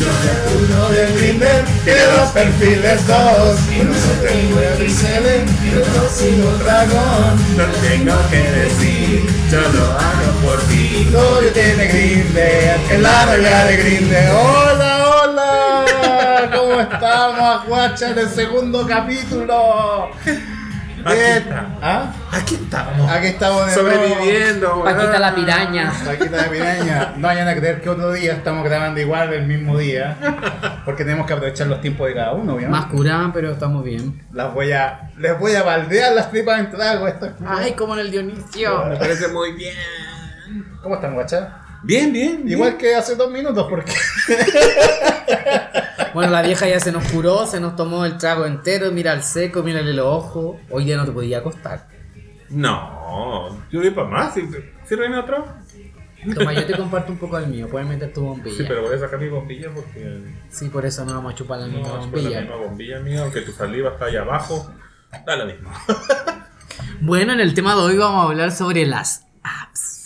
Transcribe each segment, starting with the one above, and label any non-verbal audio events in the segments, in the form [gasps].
Uno de Grindr tiene dos perfiles, dos. Y nosotros tengo Gisele, y otro sigo dragón. No tengo que decir, yo lo hago por ti. Todo tiene Grindr, es la regla de Grindr. ¡Hola, hola! ¿Cómo estamos, guacha, del segundo capítulo? Aquí Bien. estamos. ¿Ah? Aquí estamos. Aquí estamos de nuevo. Sobreviviendo. Paquita la weón. piraña. Paquita de piraña. No vayan a creer que otro día estamos grabando igual el mismo día. Porque tenemos que aprovechar los tiempos de cada uno, obviamente. Más curada, pero estamos bien. Las voy a, les voy a baldear las tripas en trago. Esto. Ay, como en el Dionisio. Me parece muy bien. ¿Cómo están, guacha? Bien, bien. bien. Igual que hace dos minutos, porque. [laughs] Bueno, la vieja ya se nos curó, se nos tomó el trago entero, mira al seco, mírale los ojos. Hoy día no te podía acostar. No, yo voy para más. ¿Sirven otro? Toma, yo te comparto un poco del mío, puedes meter tu bombilla. Sí, pero voy a sacar mi bombilla porque. Sí, por eso no vamos a chupar la No, misma por la bombilla. misma bombilla mía, aunque tu saliva está allá abajo. Da lo mismo. Bueno, en el tema de hoy vamos a hablar sobre las apps.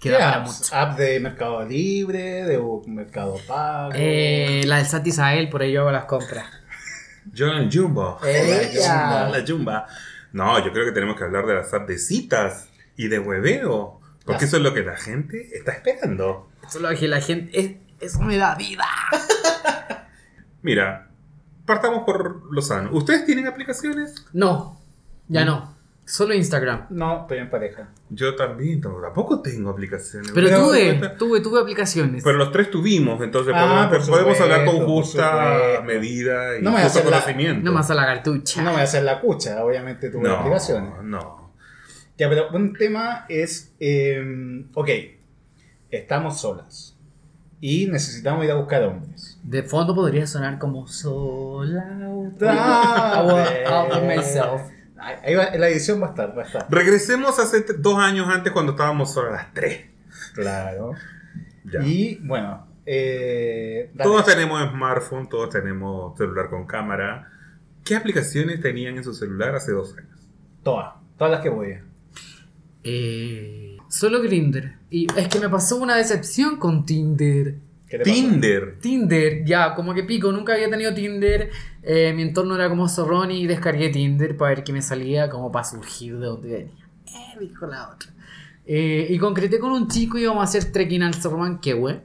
Que ¿Qué da para apps? mucho. ¿App de Mercado Libre? ¿De Mercado Pago? Eh, la del Sati Sahel, por ahí yo hago las compras. Yo en el Jumbo. [laughs] Ella. La Jumba. No, yo creo que tenemos que hablar de las apps de citas y de hueveo. Porque eso es lo que la gente está esperando. Solo que la gente. es- eso me da vida. [laughs] Mira, partamos por lo sano. ¿Ustedes tienen aplicaciones? No, ya no. Solo Instagram. No, estoy en pareja. Yo también, tampoco- tengo aplicaciones. Pero tuve, tuve, tuve aplicaciones. Pero los tres tuvimos, entonces Ah, podemos, podemos hablar con justa medida y No me justo hacer la- conocimiento. no más a la cartucha. No me voy a hacer la cucha, obviamente tuve no, aplicaciones. no. Ya, pero un tema es, eh, ok, estamos solas y necesitamos ir a buscar hombres. De fondo podría sonar como sola. Out of eh. myself. Ahí va, la edición va a estar, va a estar. Regresemos hace dos años antes cuando estábamos solo a las tres. Claro. Ya. Y bueno, eh. Todos tenemos smartphone, todos tenemos celular con cámara. ¿Qué aplicaciones tenían en su celular hace dos años? todas, todas las que voy. Eh, solo Grindr. Y es que me pasó una decepción con Tinder. Tinder. Tinder, ya, como que pico, nunca había tenido Tinder. eh, mi entorno era como zorrón y descargué Tinder para ver qué me salía, como para surgir de donde venía. Eh, dijo la otra. Eh, y concreté con un chico y íbamos a hacer trekking al Cerro Manquehue.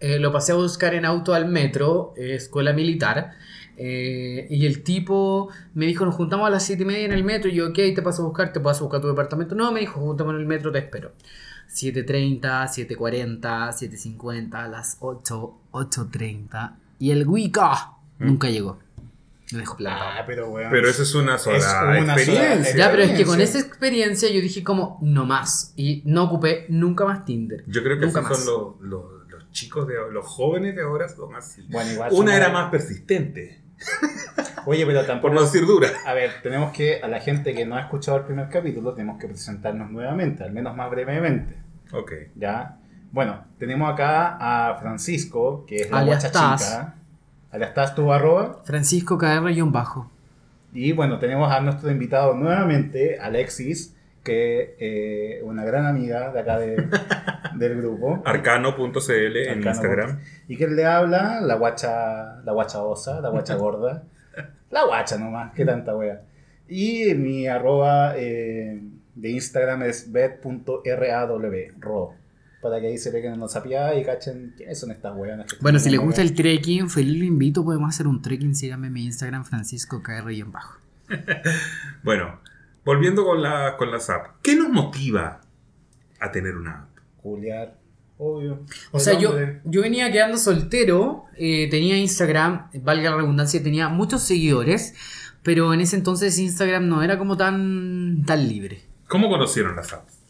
Eh, lo pasé a buscar en auto al metro, eh, escuela militar. eh, y el tipo me dijo, nos juntamos a las 7 y media en el metro. Y yo, ok, te paso a buscar, te paso a buscar tu departamento. No, me dijo, juntamos en el metro, te espero. 7.30, 7.40, 7.50, a las 8, 8.30. Y el Wicca nunca llegó. Me dejó plantado. Ah, pero weón. Pero eso es una sola Es una experiencia. sola- Ya, pero es que con esa experiencia yo dije como, no más. Y no ocupé nunca más Tinder. Yo creo que nunca así más. son los, los- los chicos de los jóvenes de ahora son así. Bueno, igual Una era más persistente, [laughs] [laughs] Oye, pero por tampoco. no decir dura. A ver, tenemos que, a la gente que no ha escuchado el primer capítulo, tenemos que presentarnos nuevamente, al menos más brevemente. Ok. ¿Ya? Bueno, tenemos acá a Francisco, que es la Alias guacha chica. Alias Taz, tu arroba. Francisco KR-bajo. Y bueno, tenemos a nuestro invitado nuevamente, Alexis, que eh, una gran amiga de acá de- [laughs] del grupo. Arcano.cl en Arcano Instagram. Y que le habla la guacha, la guacha osa, la guacha gorda. La guacha nomás, qué tanta wea. Y mi arroba eh, de Instagram es bet.raw, ro. Para que ahí se peguen los sapiadas y cachen quiénes son estas weas. Bueno, si les gusta el trekking, feliz lo invito. Podemos hacer un trekking. Síganme en mi Instagram, Francisco KR-bajo. [laughs] Bueno, volviendo con, la, con las apps. ¿Qué nos motiva a tener una app? Juliar, obvio. O sea, yo, yo venía quedando soltero, eh, tenía Instagram, valga la redundancia, tenía muchos seguidores, pero en ese entonces Instagram no era como tan, tan libre. ¿Cómo conocieron las apps?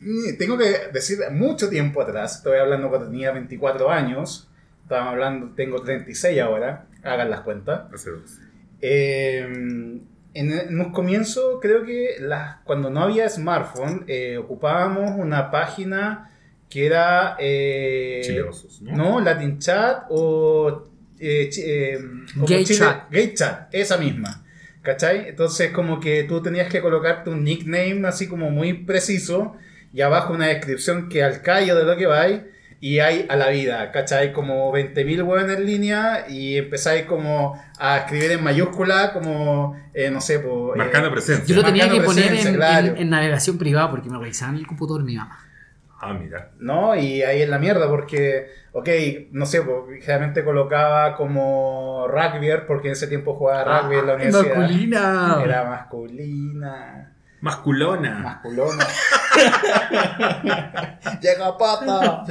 Mm, Tengo que decir, mucho tiempo atrás, estoy hablando cuando tenía 24 años, estábamos hablando, tengo 36 ahora, hagan las cuentas. Hace dos. Eh, en, en un comienzo, creo que las, cuando no había smartphone, eh, ocupábamos una página que era... eh, Chileosos, ¿no? no, Latin Chat o... eh, eh, Gay Chat. Gay Chat, esa misma. ¿Cachai? Entonces como que tú tenías que colocarte un nickname así como muy preciso y abajo una descripción que al callo de lo que vais y hay a la vida, ¿cachai? Como 20.000 weones en línea y empezáis como a escribir en mayúscula, como, eh, no sé, po, eh, Marcando presencia. Yo lo tenía que Marcando poner en, claro. en- en navegación privada porque me revisaban el computador mi mamá. Ah, mira. ¿no? Y ahí en la mierda, porque, ok, no sé, pues, generalmente colocaba como rugby, porque en ese tiempo jugaba rugby en la universidad. Masculina. Era masculina. Masculona. Masculona. [laughs] Llega pata.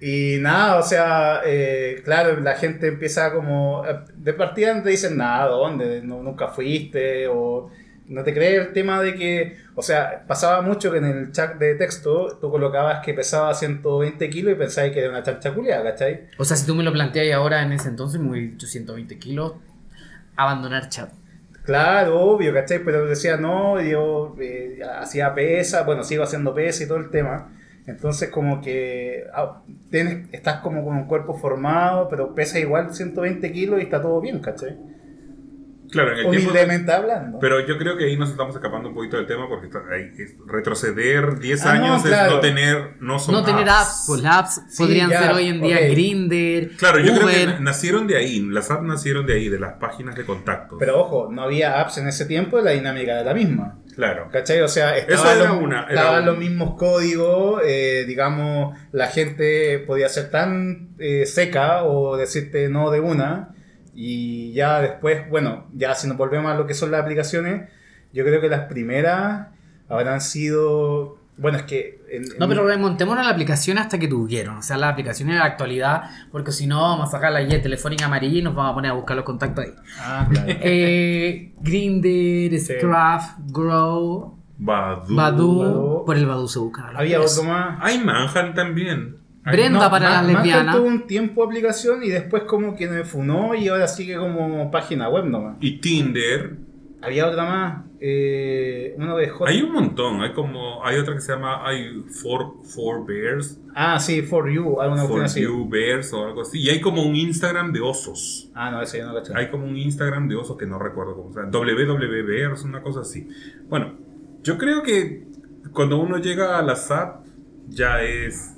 Y nada, o sea, eh, claro, la gente empieza como. eh, De partida te dicen nada, ¿dónde? No, nunca fuiste, o no te crees el tema de que. O sea, pasaba mucho que en el chat de texto tú colocabas que pesaba 120 kilos y pensabas que era una chancha culiada, ¿cachai? O sea, si tú me lo planteas ahora en ese entonces, dicho 120 kilos, abandonar chat. Claro, obvio, ¿cachai? Pero decía, no, yo eh, hacía pesa, bueno, sigo haciendo pesa y todo el tema. Entonces, como que ah, tienes, estás como con un cuerpo formado, pero pesa igual 120 kilos y está todo bien, ¿cachai? Claro, en el tiempo. Humildemente hablando. Pero yo creo que ahí nos estamos escapando un poquito del tema porque está- ahí es- retroceder 10 Ah, no, años claro. es no tener. No, son No tener apps, pues las apps Sí, podrían ya, ser hoy en día ok. Grinder, Claro, yo creo que na- nacieron de ahí. Las apps nacieron de ahí, de las páginas de contactos. Pero ojo, no había apps en ese tiempo, la dinámica de la misma. claro. ¿Cachai? O sea, Eso estaban, era los, una, era estaban un- los mismos códigos, eh, digamos, la gente podía ser tan eh, seca o decirte no de una, y ya después, bueno, ya si nos volvemos a lo que son las aplicaciones, yo creo que las primeras habrán sido, bueno, es que... en- No, pero remontémonos a la aplicación hasta que tuvieron. O sea, las aplicaciones de la actualidad, porque si no, vamos a sacar la guía telefónica amarilla y nos vamos a poner a buscar los contactos ahí. Ah, claro. [laughs] Eh, Grinder, Sí. Scruff, Grow, Badu. Badu. Badu. Por el Badu se buscan Había otro más. Hay Manhattan también. Brenda No, para las lesbianas. tuvo un tiempo aplicación y después como que me funó y ahora sigue como página web nomás. Y Tinder. Había otra más, eh, uno de Hot. Hay un montón. Hay como. Hay otra que se llama. Hay Four, four Bears. Ah, sí, For You, alguna For así. You Bears o algo así. Y hay como un Instagram de osos. Ah, no, ese yo no caché. Hay como un Instagram de osos que no recuerdo cómo se llama. WWW Bears, una cosa así. Bueno, yo creo que cuando uno llega a la SAP, ya es.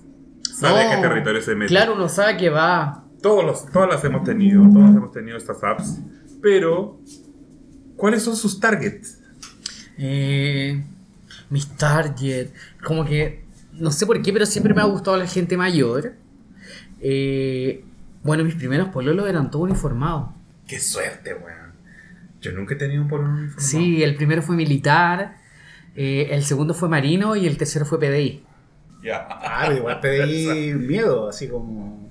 Sabe a qué No, territorio se mete. Claro, uno sabe que va. Todos los, todas las hemos tenido, todas hemos tenido estas apps. Pero, ¿cuáles son sus targets? Eh, mis target. Como que. No sé por qué, pero siempre me ha gustado la gente mayor. Eh, bueno, mis primeros pololos eran todos uniformados. ¡Qué suerte, weón! Yo nunca he tenido un pololo uniformado. Sí, el primero fue militar. eh, el segundo fue marino y el tercero fue PDI. Ya. Ah, pero igual pedí miedo, así como.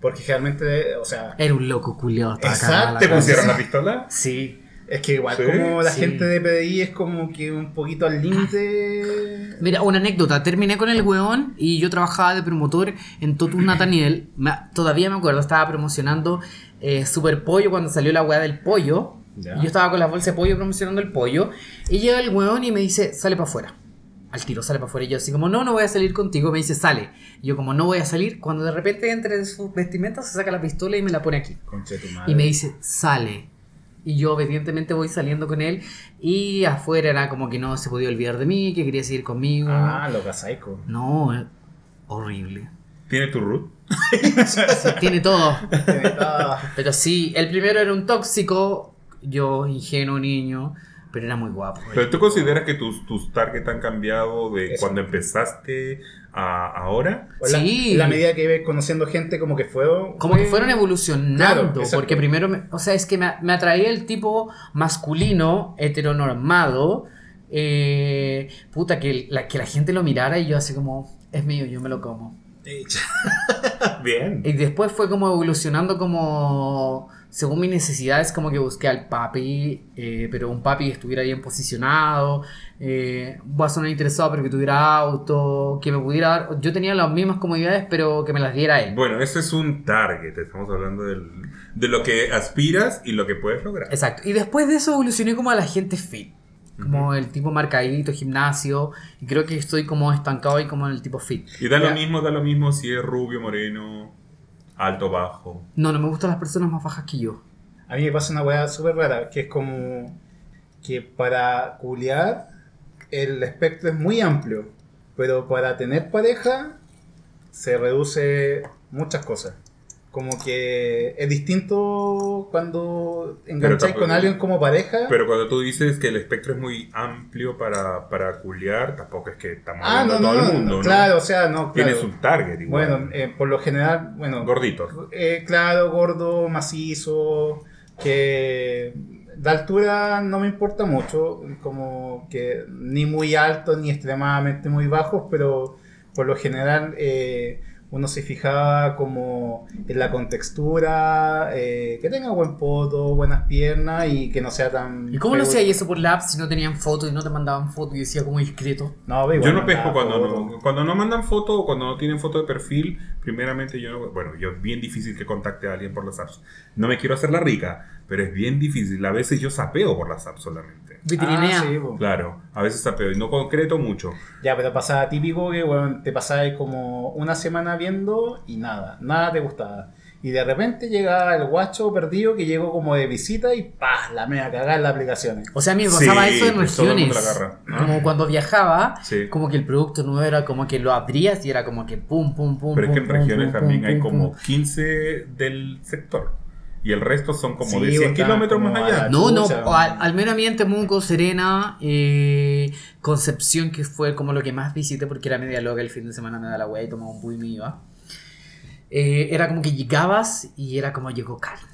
Porque generalmente, o sea, Era un loco culiado. Exacto, ¿Te cabeza. pusieron la pistola? Sí. es que igual Sí, como la sí. gente de PDI es como que un poquito al límite. Mira, una anécdota. Terminé con el weón y yo trabajaba de promotor en Totus [clears throat] Nathaniel. Me- todavía me acuerdo, estaba promocionando eh, Super Pollo cuando salió la weá del pollo. Ya. Y yo estaba con la bolsa de pollo promocionando el pollo. Y llega el weón y me dice, sale para afuera. Al tiro, sale para afuera. Y yo así como, no, no voy a salir contigo. Me dice, sale. Y yo como, no voy a salir. Cuando de repente entre sus vestimentas se saca la pistola y me la pone aquí. Conche tu madre. Y me dice, sale. Y yo obedientemente voy saliendo con él. Y afuera era como que no se podía olvidar de mí, que quería seguir conmigo. Ah, lo casaico. No, horrible. ¿Tiene tu root? Sí, tiene todo. [laughs] Pero sí, el primero era un tóxico. Yo, ingenuo niño. Pero era muy guapo. Pero tú consideras que tus, tus targets han cambiado de Eso. cuando empezaste a ahora? la- Sí. La, medida que ibas conociendo gente, como que fue. Como que fueron evolucionando. Claro, porque primero, me- o sea, es que me, me atraía el tipo masculino, heteronormado. eh, puta, que la, que la gente lo mirara y yo así como, es mío, yo me lo como. [laughs] Bien. Y después fue como evolucionando como, según mis necesidades, como que busqué al papi, eh, pero un papi que estuviera bien posicionado, eh, voy a sonar interesado, pero que tuviera auto, que me pudiera dar, yo tenía las mismas comodidades, pero que me las diera él. Bueno, eso es un target. Estamos hablando del- de lo que aspiras y lo que puedes lograr. Exacto. Y después de eso evolucioné como a la gente fit. Como el tipo marcadito, gimnasio. Y creo que estoy como estancado ahí como en el tipo fit. Y da lo mismo, da lo mismo si es rubio, moreno, alto, bajo. No, no me gustan las personas más bajas que yo. A mí me pasa una weá súper rara, que es como que para culiar el espectro es muy amplio, pero para tener pareja se reduce muchas cosas. Como que es distinto cuando engancháis con alguien como pareja. Pero cuando tú dices que el espectro es muy amplio para, para culiar, tampoco es que estamos ah, hablando no, a no, todo el no, mundo, ¿no? claro, o sea, no, claro. Tienes un target igual. Bueno, eh, por lo general, bueno, Gorditos. eh, claro, gordo, macizo, que de altura no me importa mucho, como que ni muy alto ni extremadamente muy bajos, pero por lo general eh, uno se fijaba como en la contextura, eh, que tenga buen poto, buenas piernas y que no sea tan... ¿Y cómo no feo. hacía eso por la app si no tenían fotos y no te mandaban fotos y decía como discreto? No, igual Yo no pesco cuando no, cuando no mandan foto o cuando no tienen foto de perfil. Primeramente, yo no. Bueno, yo es bien difícil que contacte a alguien por las apps. No me quiero hacer la rica, pero es bien difícil. A veces yo sapeo por las apps solamente. Vitrinea. Ah, sí. Claro, a veces sapeo y no concreto mucho. Ya, pero pasaba típico que bueno, te pasabas como una semana viendo y nada, nada te gustaba. Y de repente llega el guacho perdido que llegó como de visita y ¡pah! La mega cagada en las aplicaciones. O sea, a mí me pasaba Sí, eso en regiones. ¿no? Como cuando viajaba, Sí. como que el producto nuevo era como que lo abrías y era como que pum, pum, pum. Pero es que pum, en regiones pum, también pum, hay pum, como pum. 15 del sector. Y el resto son como Sí, de 100 están kilómetros más allá. No, no, al, al menos a mí en Temuco, Serena, eh, Concepción, que fue como lo que más visité porque era media loca el fin de semana, me da la wea y tomaba un bui y me iba. Eh, era como que llegabas y era como llegó carne.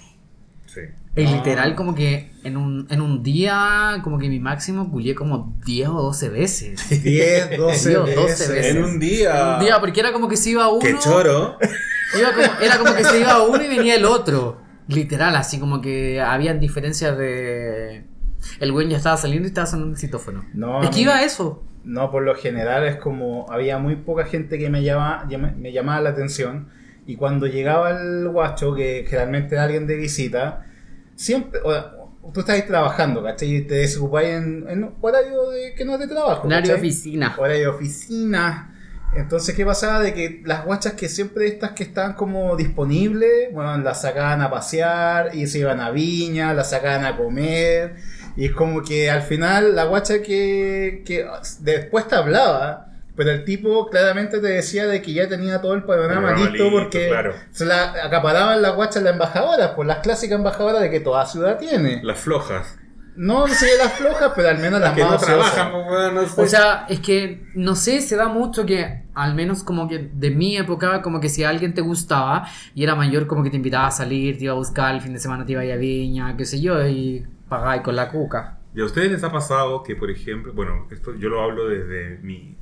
Sí. Es Ah. literal como que en un, en un día, como que mi máximo culié como 10 o 12 veces. 10, 12, Sí, o 12 veces. veces. En un día. En un día, porque era como que se iba uno. ¡Qué choro! iba como- era como que se iba uno y venía el otro. Literal, así como que habían diferencias de. El güey ya estaba saliendo y estaba sonando el citófono. No, es a que mí- iba a eso. No, por lo general es como había muy poca gente que me, llama, llama- me llamaba la atención y cuando llegaba el guacho, que generalmente era alguien de visita, siempre, o- tú estás trabajando, ¿cachai? Y te desocupáis en, en horario de, que no es de trabajo. Horario de ¿cachai? oficina. Horario de oficina. Entonces, ¿qué pasaba? De que las guachas que siempre estas que estaban como disponibles, bueno, las sacaban a pasear y se iban a viña, las sacaban a comer. Y es como que al final la guacha que, que después te hablaba, pero el tipo claramente te decía de que ya tenía todo el panorama listo listo, porque claro. se la acaparaban las guachas las embajadoras, pues las clásicas embajadoras de que toda ciudad tiene. Las flojas. No sé las flojas, pero al menos las que más no trabajan, pues, no sé. O sea, es que no sé, se da mucho que, al menos como que de mi época, como que si alguien te gustaba y era mayor, como que te invitaba a salir, te iba a buscar, el fin de semana te iba a ir a Viña, qué sé yo, y pagáis con la cuca. ¿Y a ustedes les ha pasado que, por ejemplo, bueno, esto yo lo hablo desde mi,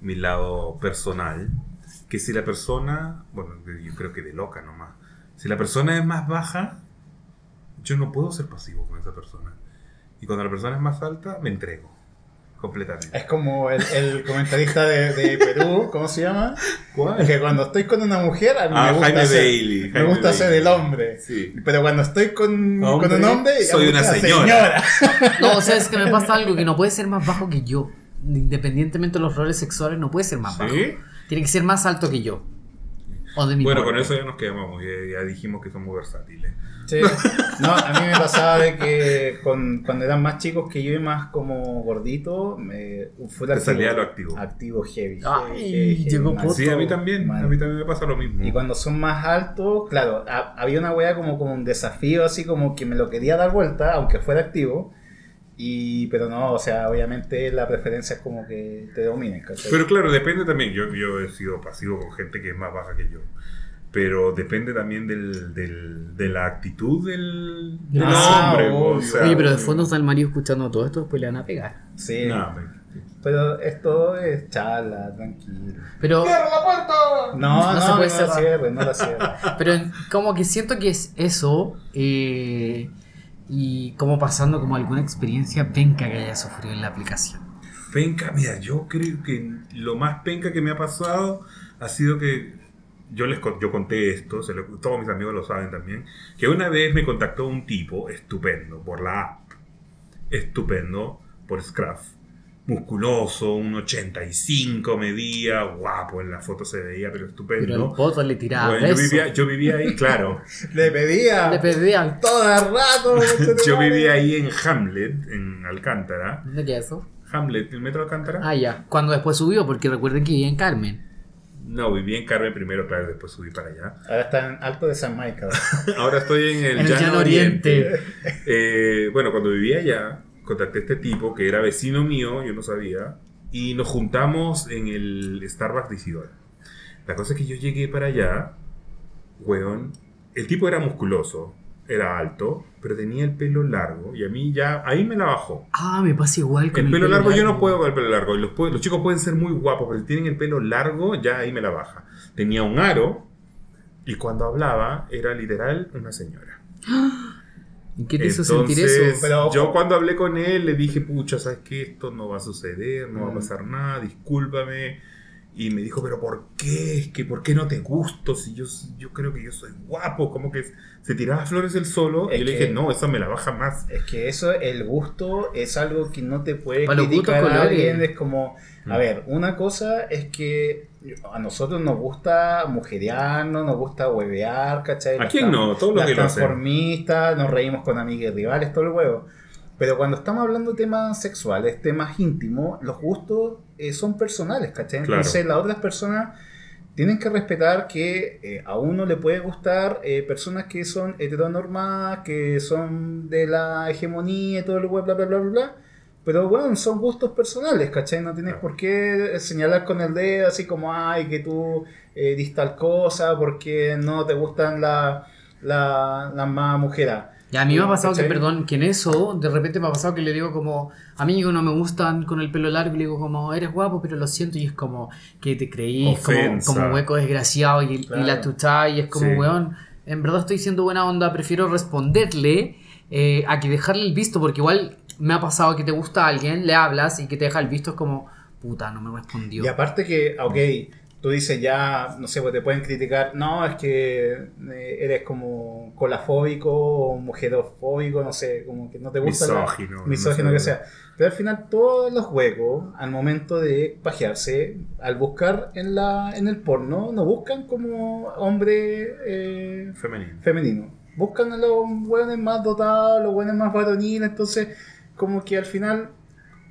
mi lado personal, que si la persona, bueno, yo creo que de loca nomás, si la persona es más baja, yo no puedo ser pasivo con esa persona. Y cuando la persona es más alta, me entrego completamente. Es como el, el comentarista de, de Perú, ¿cómo se llama? ¿Cuál? Que cuando estoy con una mujer, a mí Ah, me gusta, Jaime ser, Bailey, me Jaime gusta ser el hombre. Sí. Pero cuando estoy con, Hombre, con un hombre, soy una gusta señora. [laughs] No, o sea, es que me pasa algo que no puede ser más bajo que yo. Independientemente de los roles sexuales, no puede ser más bajo. ¿Sí? Tiene que ser más alto que yo. O de mi Bueno, con eso ya nos quedamos, ya, ya dijimos que somos versátiles. Sí. No, a mí me pasaba de que con, cuando eran más chicos que yo y más como gordito, me fue Te salía lo activo. Activo heavy. Ay, heavy, heavy, heavy, llegó puto. Sí, a mí también, Mal. a mí también me pasa lo mismo. Y cuando son más altos, claro, ha- había una wea como, como un desafío, así como que me lo quería dar vuelta, aunque fuera activo. Y, pero no, o sea, obviamente la preferencia es como que te dominen, ¿cachai? Pero claro, depende también. Yo, yo he sido pasivo con gente que es más baja que yo. Pero depende también del, del- de la actitud del, del Ah, hombre. obvio. o sea, Oye, pero de fondo está el marido escuchando todo esto, después le van a pegar. sí, no, me- pero esto es charla, tranquilo. Pero, No, no, No se no, puede la cerrar. cierre, no la cierre. [laughs] pero como que siento que es eso. eh, y como pasando como alguna experiencia penca que haya sufrido en la aplicación. Penca, mira, yo creo que lo más penca que me ha pasado ha sido que yo les yo conté esto, todos mis amigos lo saben también, que una vez me contactó un tipo estupendo por la app, estupendo por Scruff, musculoso, un 85 medía, guapo, en la foto se veía, pero Pero el estupendo. poto le tiraba Bueno, yo, vivía, yo vivía ahí, claro. [laughs] Le pedía Le pedían. todo el rato. [laughs] yo vivía ahí en Hamlet, en Alcántara. ¿Dónde queda eso? Hamlet, el metro Alcántara. Ah, ya. Cuando después subió, porque recuerden que vivía en Carmen. No, viví en Carmen primero, claro, después subí para allá. Ahora está en Alto de San Michael. [laughs] Ahora estoy en el, En el Llano Llano Oriente. Oriente. Eh, bueno, cuando vivía allá, contacté a este tipo que era vecino mío, yo no sabía, y nos juntamos en el Starbucks de Isidora. La cosa es que yo llegué para allá, weón, el tipo era musculoso, era alto, pero tenía el pelo largo, y a mí ya, ahí me la bajó. Ah, me pasa igual con El pelo largo, yo no puedo con el pelo largo. Los, chicos pueden ser muy guapos, pero si tienen el pelo largo, ya ahí me la baja. Tenía un aro y cuando hablaba era literal una señora. [gasps] [gasps] ¿Y qué te hizo sentir Entonces, eso? Pero yo cuando hablé con él le dije, pucha, ¿sabes qué? Esto no va a suceder, no va a Mm. pasar nada, discúlpame. Y me dijo, pero ¿por qué? Es que ¿por qué no te gusto? Si yo, yo creo que yo soy guapo, como que se tiraba flores él solo. Es y yo le dije, no, esa me la baja más. Es que eso, el gusto, es algo que no te puede Para criticar a alguien. Es como, a Mm. ver, una cosa es que a nosotros nos gusta mujerearnos, nos gusta huevear, ¿cachai? ¿A quién no? Todo lo que transformistas, nos reímos con amigas y rivales, todo el huevo. Pero cuando estamos hablando de temas sexuales, temas íntimos, los gustos eh, son personales, ¿cachai? Claro. Entonces las otras personas tienen que respetar que eh, a uno le puede gustar eh, personas que son heteronormadas, que son de la hegemonía y todo el web, bla, bla, bla, bla, bla. Pero bueno, son gustos personales, ¿cachai? No tienes Claro. por qué señalar con el dedo así como, ay, que tú eh, dis tal cosa porque no te gustan la- la- las más mujeres. Y a mí me ha pasado que, perdón, que en eso, de repente me ha pasado que le digo como, amigo, no me gustan con el pelo largo, y le digo como, eres guapo, pero lo siento, y es como, que te creís, como, hueco desgraciado, y, la tuchá, y es como, Sí. weón, en verdad estoy siendo buena onda, prefiero responderle eh, a que dejarle el visto, porque igual me ha pasado que te gusta a alguien, le hablas, y que te deja el visto, es como, puta, no me respondió. Y aparte que, ok, tú dices ya, no sé, pues te pueden criticar, no, es que eh, eres como colafóbico o mujerofóbico, no sé, como que no te gusta. la- Misógino. misógino no que sea. Pero al final todos los juegos, al momento de pajearse, al buscar en, la, en el porno, no buscan como hombre eh, Femenino. femenino. Buscan a los buenos más dotados, los buenos más varoniles, entonces como que al final,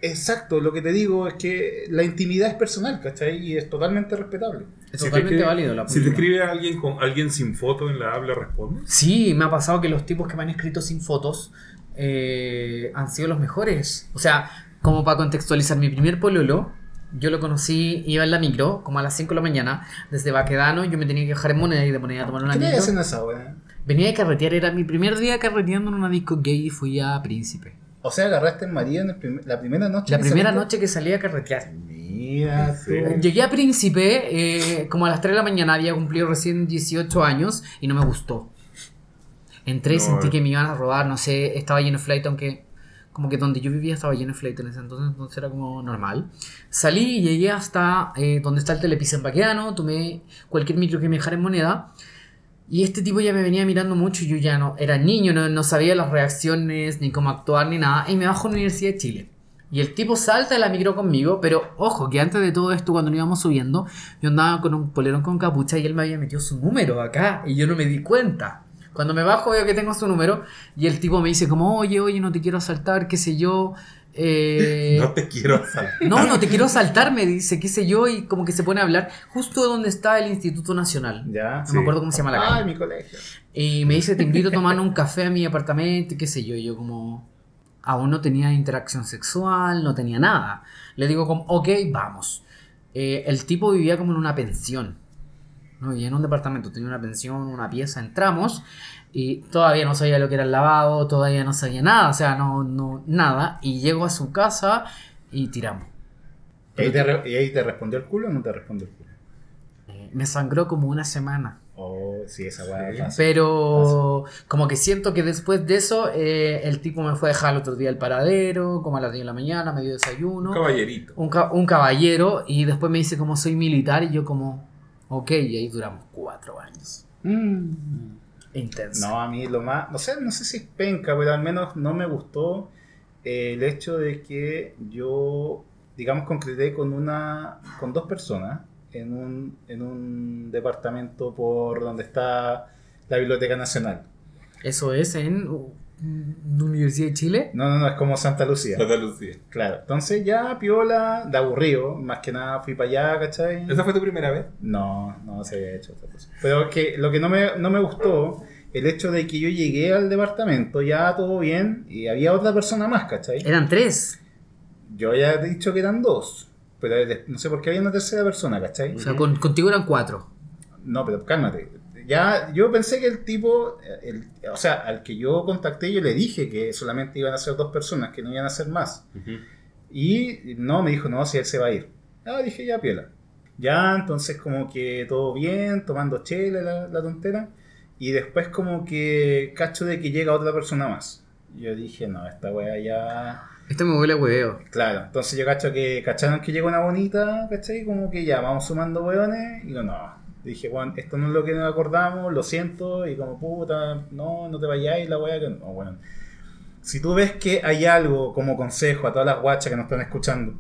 exacto, lo que te digo es que la intimidad es personal, ¿cachai? Y es totalmente respetable. Es Si totalmente escribe- válido la Si te escribe alguien con alguien sin foto en la habla, ¿respondes? Sí, me ha pasado que los tipos que me han escrito sin fotos eh, han sido los mejores. O sea, como para contextualizar, mi primer pololo, yo lo conocí, iba en la micro, como a las 5 de la mañana, desde Baquedano, yo me tenía que dejar en moneda y de moneda a tomar una ¿Qué micro. hacen esa hora? Venía de carretear, era mi primer día carreteando en una disco gay y fui a Príncipe. O sea, agarraste en María en el prim- la primera noche. La que primera saliste? noche que salí a carretear. Mira. Sí. Llegué a Príncipe eh, como a las 3 de la mañana, había cumplido recién 18 años y no me gustó. Entré y No, sentí eh. que me iban a robar, no sé, estaba lleno de flight, aunque como que donde yo vivía estaba lleno de flight en ese entonces, entonces era como normal. Salí y llegué hasta eh, donde está el Telepizza en Baqueano, tomé cualquier micro que me dejara en moneda. Y este tipo ya me venía mirando mucho y yo ya no era niño, no, no sabía las reacciones, ni cómo actuar, ni nada. Y me bajo a la Universidad de Chile. Y el tipo salta de la micro conmigo, pero ojo, que antes de todo esto, cuando nos íbamos subiendo, yo andaba con un polerón con capucha y él me había metido su número acá y yo no me di cuenta. Cuando me bajo veo que tengo su número y el tipo me dice como, oye, oye, no te quiero asaltar, qué sé yo. Eh, No te quiero asaltar. no, no te quiero asaltar, me dice, qué sé yo, y como que se pone a hablar justo donde está el Instituto Nacional. Ya. No Sí. me acuerdo cómo se llama la Ay, calle. mi colegio. Y me dice, te invito a tomar un café a mi apartamento, y qué sé yo. Y yo como, aún no tenía interacción sexual, no tenía nada. Le digo como, ok, vamos. Eh, el tipo vivía como en una pensión. No vivía en un departamento, tenía una pensión, una pieza, entramos. Y todavía no sabía lo que era el lavado, todavía no sabía nada, o sea, no, no, nada. Y llego a su casa y tiramos. ¿Y ahí, te re- y ahí te respondió el culo o no te respondió el culo? Eh, me sangró como una semana. Oh, sí, esa weá Sí. Pero como que siento que después de eso, eh, el tipo me fue a dejar el otro día al paradero, como a las 10 de la mañana, me dio desayuno. Un caballerito. Un, ca- un caballero, y después me dice como soy militar, y yo como, ok, y ahí duramos cuatro años. Mm. Intenso. No, a mí lo más, no sé, no sé si es penca, pero al menos no me gustó eh, el hecho de que yo, digamos, concreté con una, con dos personas en un, en un departamento por donde está la Biblioteca Nacional. Eso es en... Universidad de Chile. No, no, no, es como Santa Lucía. Santa Lucía. Claro, entonces ya piola, de aburrido, más que nada fui para allá, ¿cachai? ¿Esa fue tu primera vez? No, no se había hecho otra cosa. Pero que lo que no me, no me gustó, el hecho de que yo llegué al departamento, ya todo bien, y había otra persona más, ¿cachai? Eran tres. Yo ya he dicho que eran dos, pero no sé por qué había una tercera persona, ¿cachai? O sea, con- contigo eran cuatro. No, pero cálmate. Ya, yo pensé que el tipo, el- o sea, al que yo contacté, yo le dije que solamente iban a ser dos personas, que no iban a ser más. Y no, me dijo, no, si él se va a ir. Ah, dije, ya, piola. Ya, entonces como que todo bien, tomando chela, la, la tontera. Y después como que cacho de que llega otra persona más. Yo dije, no, esta wea ya... Este me huele a hueveo. Claro, entonces yo cacho que cacharon que llega una bonita, ¿cachai? Como que ya, vamos sumando weones. Y yo, no. Dije, Juan, esto no es lo que nos acordamos, lo siento. Y como, puta, no, no te vayáis, la wea que... No, bueno. Si tú ves que hay algo, como consejo a todas las guachas que nos están escuchando,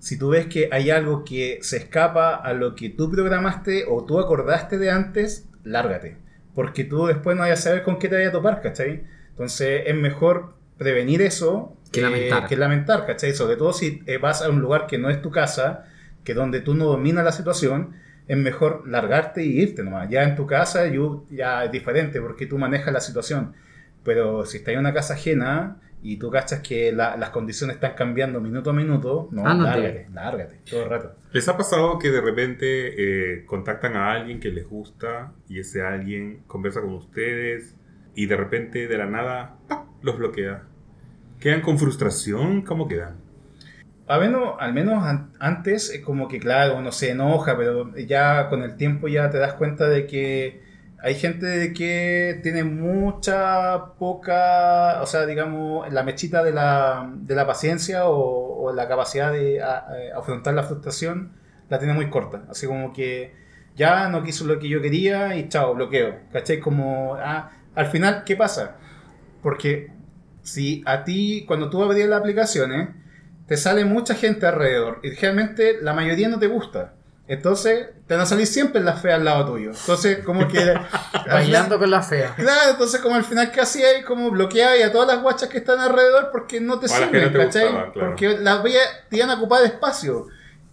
si tú ves que hay algo que se escapa a lo que tú programaste o tú acordaste de antes, lárgate. Porque tú después no vayas a saber con qué te vayas a topar, ¿cachai? Entonces es mejor prevenir eso Que eh, lamentar. que lamentar, ¿cachai? Sobre todo si eh, vas a un lugar que no es tu casa, que donde tú no dominas la situación, es mejor largarte y irte nomás. Ya en tu casa you- ya es diferente porque tú manejas la situación. Pero si estás en una casa ajena y tú cachas que la- las condiciones están cambiando minuto a minuto, no, Ándate. lárgate, lárgate, todo el rato. ¿Les ha pasado que de repente eh, contactan a alguien que les gusta y ese alguien conversa con ustedes y de repente de la nada los bloquea? ¿Quedan con frustración? ¿Cómo quedan? A menos, al menos an- antes, es como que claro, uno se enoja, pero ya con el tiempo ya te das cuenta de que hay gente que tiene mucha poca, o sea, digamos, la mechita de la, de la paciencia o, la capacidad de a- a- afrontar la frustración la tiene muy corta. Así como que ya no quiso lo que yo quería y chao, bloqueo. ¿Cachai? Como, ah, al final, ¿qué pasa? Porque si a ti, cuando tú abrías las aplicaciones, te sale mucha gente alrededor y realmente la mayoría no te gusta. Entonces, te van a salir siempre las feas al lado tuyo. Entonces, como que... [laughs] Bailando con la fea. Claro, entonces como al final casi hay como bloquear a todas las guachas que están alrededor porque no te O las que sirven, no te ¿cachai? gustaban, claro. Porque las vías te iban a ocupar espacio.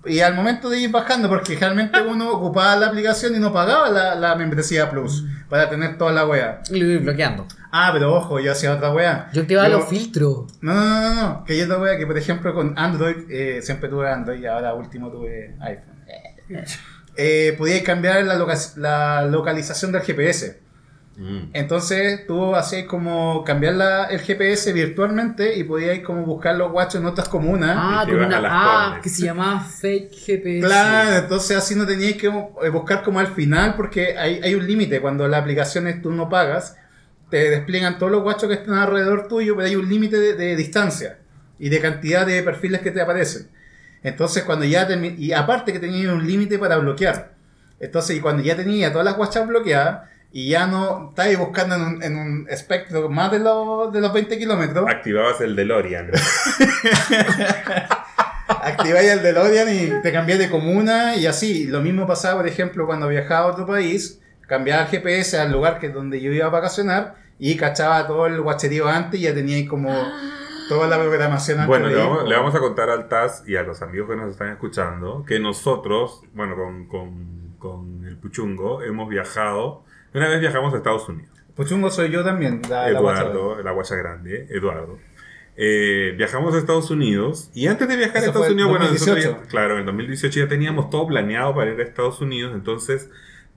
Y al momento de ir bajando, porque realmente [laughs] uno ocupaba la aplicación y no pagaba la, la membresía Plus para tener toda la wea. Y lo iba bloqueando. Ah, pero ojo, yo hacía otra wea. Yo activaba los filtros. No, no, no, no, no. Que yo otra wea que, por ejemplo, con Android, eh, siempre tuve Android y ahora último tuve iPhone. Eh, podíais cambiar la, loca- la localización del GPS. Mm. Entonces tú hacías como cambiar la- el GPS virtualmente y podíais como buscar los guachos en otras comunas. Ah, que con una app que se llamaba Fake GPS. Claro, entonces así no teníais que eh, buscar como al final porque hay, hay un límite. Cuando las aplicaciones tú no pagas, te despliegan todos los guachos que están alrededor tuyo, pero hay un límite de, de distancia y de cantidad de perfiles que te aparecen. Entonces cuando ya y aparte que tenías un límite para bloquear. Entonces y cuando ya tenía todas las guachas bloqueadas y ya no estabas buscando en un, en un espectro más de los, de los 20 kilómetros, Activabas el DeLorean. [laughs] activáis el DeLorean y te cambiáis de comuna y así. Lo mismo pasaba, por ejemplo, cuando viajaba a otro país, cambiaba el GPS al lugar que donde yo iba a vacacionar y cachaba todo el guacherío antes y ya teníais como toda la programación antes Bueno, de le vamos, le vamos a contar al TAS y a los amigos que nos están escuchando que nosotros, bueno, con, con, con el Puchungo, hemos viajado. Una vez viajamos a Estados Unidos. Puchungo soy yo también, la. Eduardo, la guacha grande, Eduardo. Eh, viajamos a Estados Unidos y antes de viajar a Estados fue Unidos, bueno, 2018. nosotros ya- claro, en 2018 ya teníamos todo planeado para ir a Estados Unidos, entonces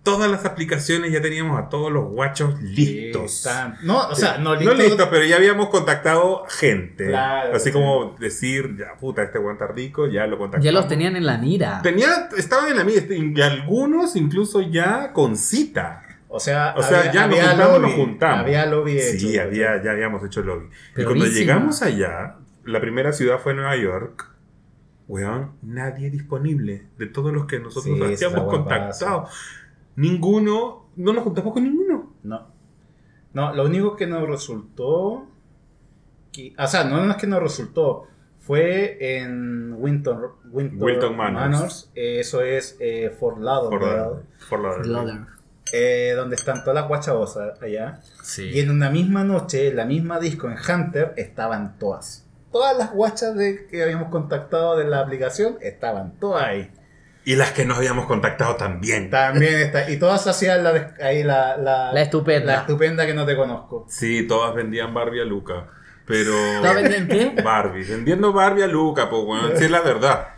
todas las aplicaciones ya teníamos a todos los guachos listos. No, o sea, no No listos. pero ya habíamos contactado gente. Claro, Así sí. como decir, ya puta, este guanta rico, ya lo contactamos. Ya los tenían en la mira. Tenía, estaban en la mía, y algunos incluso ya con cita. O sea, O sea, había- ya nos había juntamos, lobby, nos juntamos. Había lobby Sí, hecho. había, ya habíamos hecho lobby. y Pero cuando buenísima. llegamos allá, la primera ciudad fue Nueva York. Weón, nadie disponible de todos los que nosotros Sí, habíamos contactado. Ninguno, no nos juntamos con ninguno. No. No, lo único que nos resultó. que- o sea, no es que nos resultó. Fue en Winton, Winton, Wilton Manors. eh, eso es eh, Fort Lauderdale. Fort Lauderdale. Eh, donde están todas las guachabosas allá. Y Sí. en una misma noche, en la misma disco en Hunter, estaban todas. Todas las guachas de, que habíamos contactado de la aplicación estaban todas ahí. Y las que nos habíamos contactado también. También está. Y todas hacían la, ahí la, la, La estupenda. la estupenda que no te conozco. Sí, todas vendían Barbie a Luca. Pero. ¿Todas vendían qué? Barbie. Vendiendo Barbie a Luca, pues, bueno. Sí, es la verdad.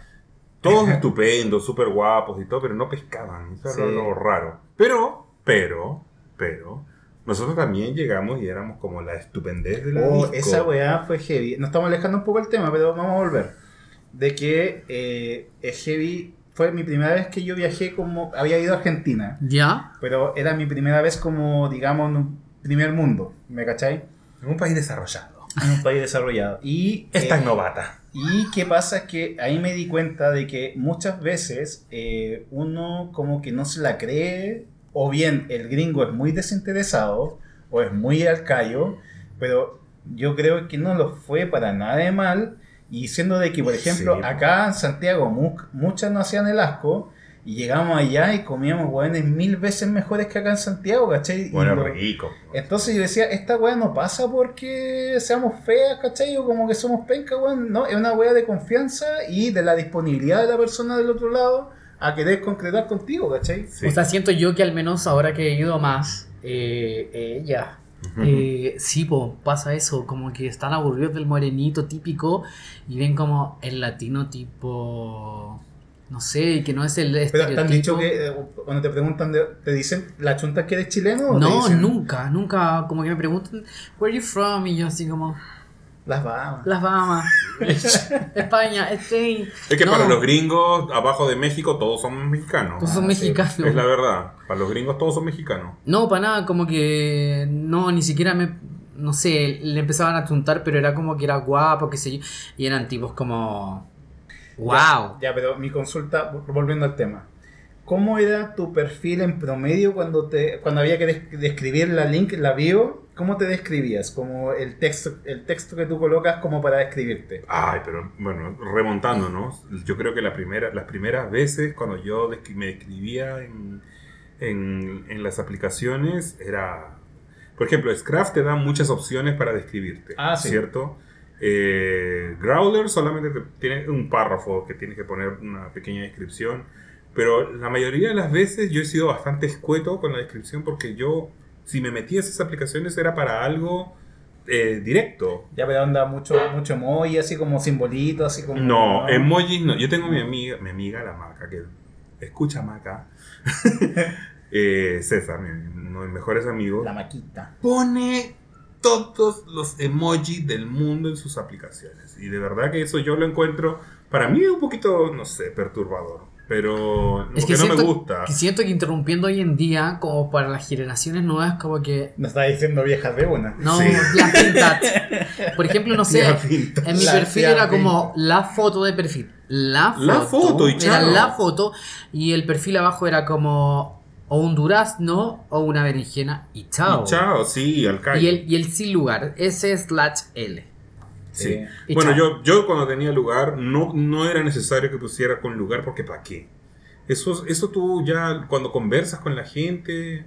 Todos [laughs] estupendos, súper guapos y todo, pero no pescaban. Eso Sí. era lo raro. Pero, pero, pero. Nosotros también llegamos y éramos como la estupendez de la Oh, disco. esa weá fue heavy. Nos estamos alejando un poco del tema, pero vamos a volver. De que eh, es heavy. Fue mi primera vez que yo viajé como. Había ido a Argentina. ¿Ya? Pero era mi primera vez como, digamos, en un primer mundo. ¿Me cachai? En un país desarrollado. En un país desarrollado. Y. Es tan eh, novata. Y qué pasa es que ahí me di cuenta de que muchas veces eh, uno como que no se la cree, o bien el gringo es muy desinteresado, o es muy al callo, pero yo creo que no lo fue para nada de mal, y siendo de que, por ejemplo, Sí. acá en Santiago mu- muchas no hacían el asco, y llegamos allá y comíamos hueones mil veces mejores que acá en Santiago, ¿cachai? Bueno, lo- rico. entonces yo decía, esta weá no pasa porque seamos feas, ¿cachai? O como que somos penca, weón. No, es una weá de confianza y de la disponibilidad de la persona del otro lado a querer concretar contigo, ¿cachai? Sí. O sea, siento yo que al menos ahora que he ido más, eh, eh, ya. Eh, sí, po, pasa eso, como que están aburridos del morenito típico y ven como el latino tipo, no sé, que no es el Pero te han estereotipo. dicho que eh, cuando te preguntan, de- te dicen, ¿la chunta que eres chileno? o No, dicen, nunca, nunca, como que me preguntan, where are you from? Y yo así como, Las Bahamas. Las Bahamas, [laughs] España, Spain. Es que No, para los gringos, abajo de México, todos son mexicanos. Todos son Ah, mexicanos. Es la verdad. Para los gringos, todos son mexicanos. No, para nada, como que no, ni siquiera me, no sé, le empezaban a chuntar, pero era como que era guapo, qué sé yo, y eran tipos como, wow. Ya, pero mi consulta, volviendo al tema. ¿Cómo era tu perfil en promedio cuando te cuando había que des- describir la link, la bio? ¿Cómo te describías? Como el texto, el texto que tú colocas como para describirte. Ay, pero bueno, remontándonos, yo creo que la primera, las primeras veces cuando yo me describía en, en, en las aplicaciones era... Por ejemplo, Scraft te da muchas opciones para describirte, Ah, sí. ¿cierto? Eh, Growler solamente te- tiene un párrafo que tienes que poner una pequeña descripción, pero la mayoría de las veces yo he sido bastante escueto con la descripción porque yo, si me metía a esas aplicaciones era para algo eh, directo, Ya, pero anda mucho, mucho emoji, así como simbolito, así como. no, emojis no. Yo tengo mi amiga, mi amiga la Maca, que escucha Maca. [laughs] Eh, César, uno de mis mejores amigos. La maquita. Pone todos los emojis del mundo en sus aplicaciones. Y de verdad que eso yo lo encuentro, para mí un poquito, no sé, perturbador. Pero Es que, no siento, me gusta. que siento que interrumpiendo hoy en día, como para las generaciones nuevas, como que... Me está diciendo viejas de una. No, Sí. la pinta. [laughs] Por ejemplo, no [laughs] sé, en mi La perfil era como Pinta. la foto de perfil. La foto. La foto, y Era chao. la foto. Y el perfil abajo era como o un durazno o una berenjena y chao. Y chao, sí, al calle. Y el, y el sin lugar, S slash L. Sí. Sí. Y Bueno, chao. yo, yo cuando tenía lugar, no, no era necesario que pusiera con lugar, porque ¿para qué? Eso, eso tú ya, cuando conversas con la gente,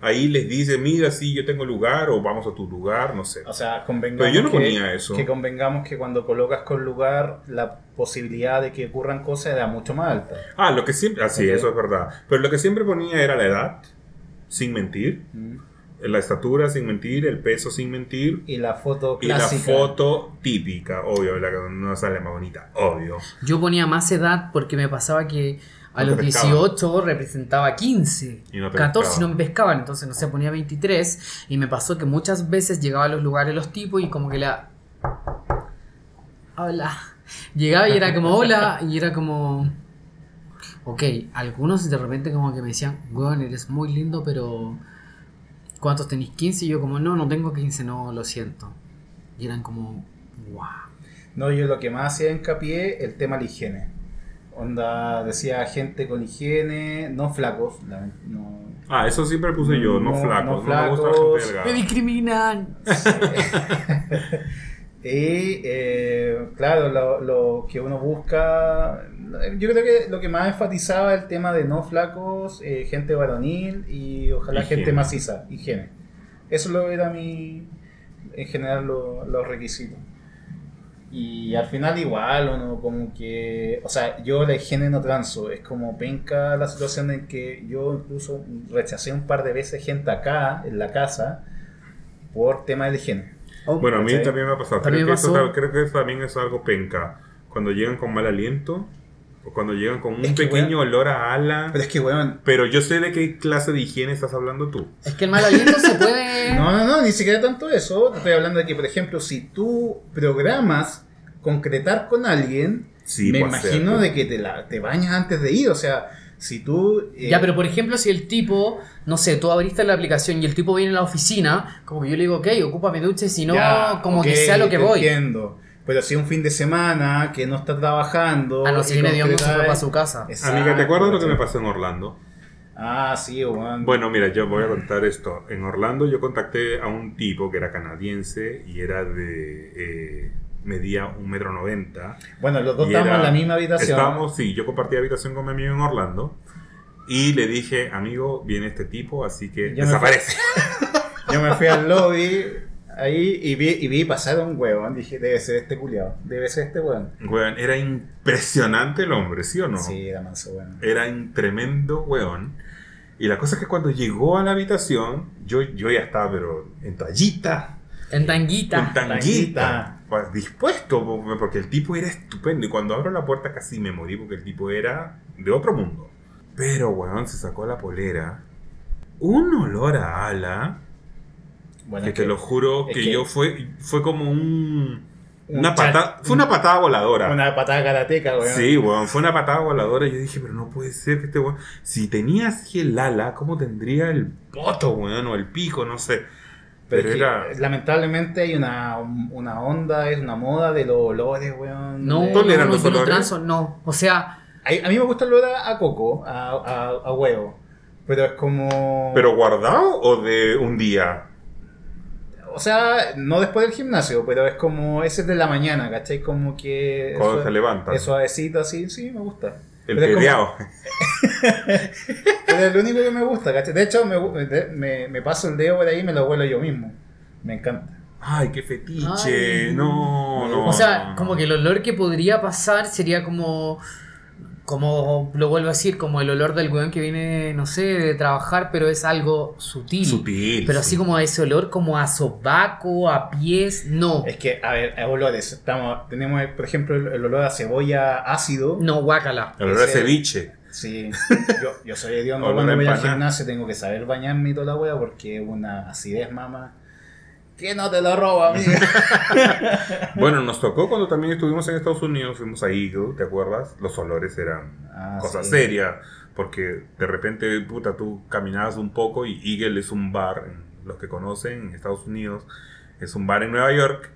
ahí les dices, mira, sí, yo tengo lugar, o vamos a tu lugar, no sé. O sea, convengamos Pero yo no que, ponía eso. que convengamos que cuando colocas con lugar, la posibilidad de que ocurran cosas era mucho más alta. Ah, lo que siempre, ah, sí, Ok. eso es verdad. Pero lo que siempre ponía era la edad, sin mentir, Mm. La estatura sin mentir, el peso sin mentir, Y la foto y clásica. la foto típica, obvio, la que no sale más bonita, obvio. Yo ponía más edad porque me pasaba que a No los te pescaban. 18 representaba 15. Y no te 14 y no pescaban. me pescaban, entonces no sé, ponía 23 y me pasó que muchas veces llegaba a los lugares los tipos y como que la... Hola. Llegaba y era como hola y era como... Ok, algunos de repente como que me decían, weón, eres muy lindo, pero... ¿Cuántos tenéis? 15 y yo como, no, no tengo 15, no, lo siento. Y eran como, wow. No, yo lo que más hacía hincapié, el tema de la higiene. Onda, decía gente con higiene, no flacos. la- no, Ah, eso siempre puse yo, no, No, flaco. no No, me gusta la flacos. gente delgada. Me discriminan. [laughs] Y eh, claro, lo, lo que uno busca yo creo que lo que más enfatizaba el tema de no flacos, eh, gente varonil y ojalá Higiene. gente maciza, higiene. Eso lo era mi, en general lo- los requisitos. Y al final igual, uno como que, o sea, yo la higiene no transo, es como penca la situación en que yo incluso rechacé un par de veces gente acá, en la casa, por tema de higiene. Oh, Bueno, a mí ¿cachai? también me ha pasado. Creo que, eso, creo que eso también es algo penca. Cuando llegan con mal aliento, o cuando llegan con un Es que, pequeño olor a ala. Pero es que, weón, Pero yo sé de qué clase de higiene estás hablando tú. Es que el mal aliento se puede. [laughs] No, no, no, ni siquiera tanto eso. Estoy hablando de que, por ejemplo, si tú programas concretar con alguien, Sí, me imagino de que te, la, te bañas antes de ir. O sea, si tú. eh, Ya, pero por ejemplo, si el tipo, no sé, tú abriste la aplicación y el tipo viene a la oficina, como que yo le digo, ok, ocúpame duche, si no, como que sea lo que te voy. Entiendo. Pero si un fin de semana que no está trabajando. Ah, no, si y viene Dios para su casa. Amiga, ¿te acuerdas lo que me Exacto, pasó en Orlando? Ah, sí, weón. Bueno, mira, yo voy a contar esto. En Orlando yo contacté a un tipo que era canadiense y era de... eh, medía un metro noventa. Bueno, los dos estábamos era- en la misma habitación. Estábamos, sí, yo compartí habitación con mi amigo en Orlando. Y le dije, amigo, viene este tipo, así que me desaparece. [laughs] Yo me fui al lobby ahí y vi, y vi pasar a un huevón. Dije, debe ser este culiado. Debe ser este huevón. Weón, era impresionante el hombre, ¿sí o no? Sí, era manso huevón. Era un tremendo weón. Y la cosa es que cuando llegó a la habitación, yo, yo ya estaba, pero en toallita, En tanguita. en tanguita, tanguita. pues, dispuesto, po- porque el tipo era estupendo. Y cuando abro la puerta casi me morí porque el tipo era de otro mundo. Pero, weón, se sacó la polera. Un olor a ala, Bueno, que te lo juro es que, que- yo fue, fue como un... Un Una patada, fue una patada voladora. Una patada karateca, weón. Sí, weón, fue una patada voladora y yo dije, pero no puede ser que este weón, si tenía así el ala, ¿cómo tendría el poto, weón, o el pico, no sé? Pero, Pero es que, era lamentablemente hay una, una onda, es una moda de los olores, weón. No, De- no, toleran no, los olores? transo, no. O sea, A, a mí me gusta el olor a, a coco, a, a, a huevo. Pero es como. ¿Pero guardado o de un día? O sea, no después del gimnasio, pero es como. Ese es de la mañana, ¿cachai? Como que. Cuando eso- se levanta. Es suavecito así, sí, me gusta. El Pero es como- pedeado. [laughs] Pero es lo único que me gusta, ¿cachai? De hecho, me, me, me paso el dedo por ahí y me lo huelo yo mismo. Me encanta. Ay, qué fetiche. Ay. No, no. o sea, no, como que el olor que podría pasar sería como. Como lo vuelvo a decir, como el olor del weón que viene, no sé, de trabajar, pero es algo sutil. Sutil. Pero sí. así como ese olor como a sobaco, a pies, no. Es que, a ver, hay olores. Estamos, tenemos, por ejemplo, el, el olor a cebolla ácido. No, guácala. El olor a ceviche. Sí, [laughs] yo, yo soy hediondo cuando voy al gimnasio, tengo que saber bañarme y toda la wea porque es una acidez, mamá. Que no te lo roba, amiga. [laughs] Bueno, nos tocó cuando también estuvimos en Estados Unidos, fuimos a Eagle, ¿te acuerdas? Los olores eran Ah, cosa sí. seria, porque de repente, puta, tú caminabas un poco y Eagle es un bar, los que conocen en Estados Unidos, es un bar en Nueva York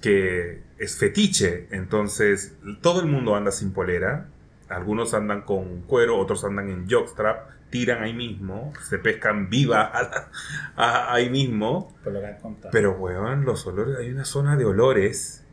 que es fetiche, entonces todo el mundo anda sin polera, algunos andan con cuero, otros andan en jockstrap, tiran ahí mismo, se pescan vivas a la- a- ahí mismo, Por lo que han contado. pero weón, los olores, hay una zona de olores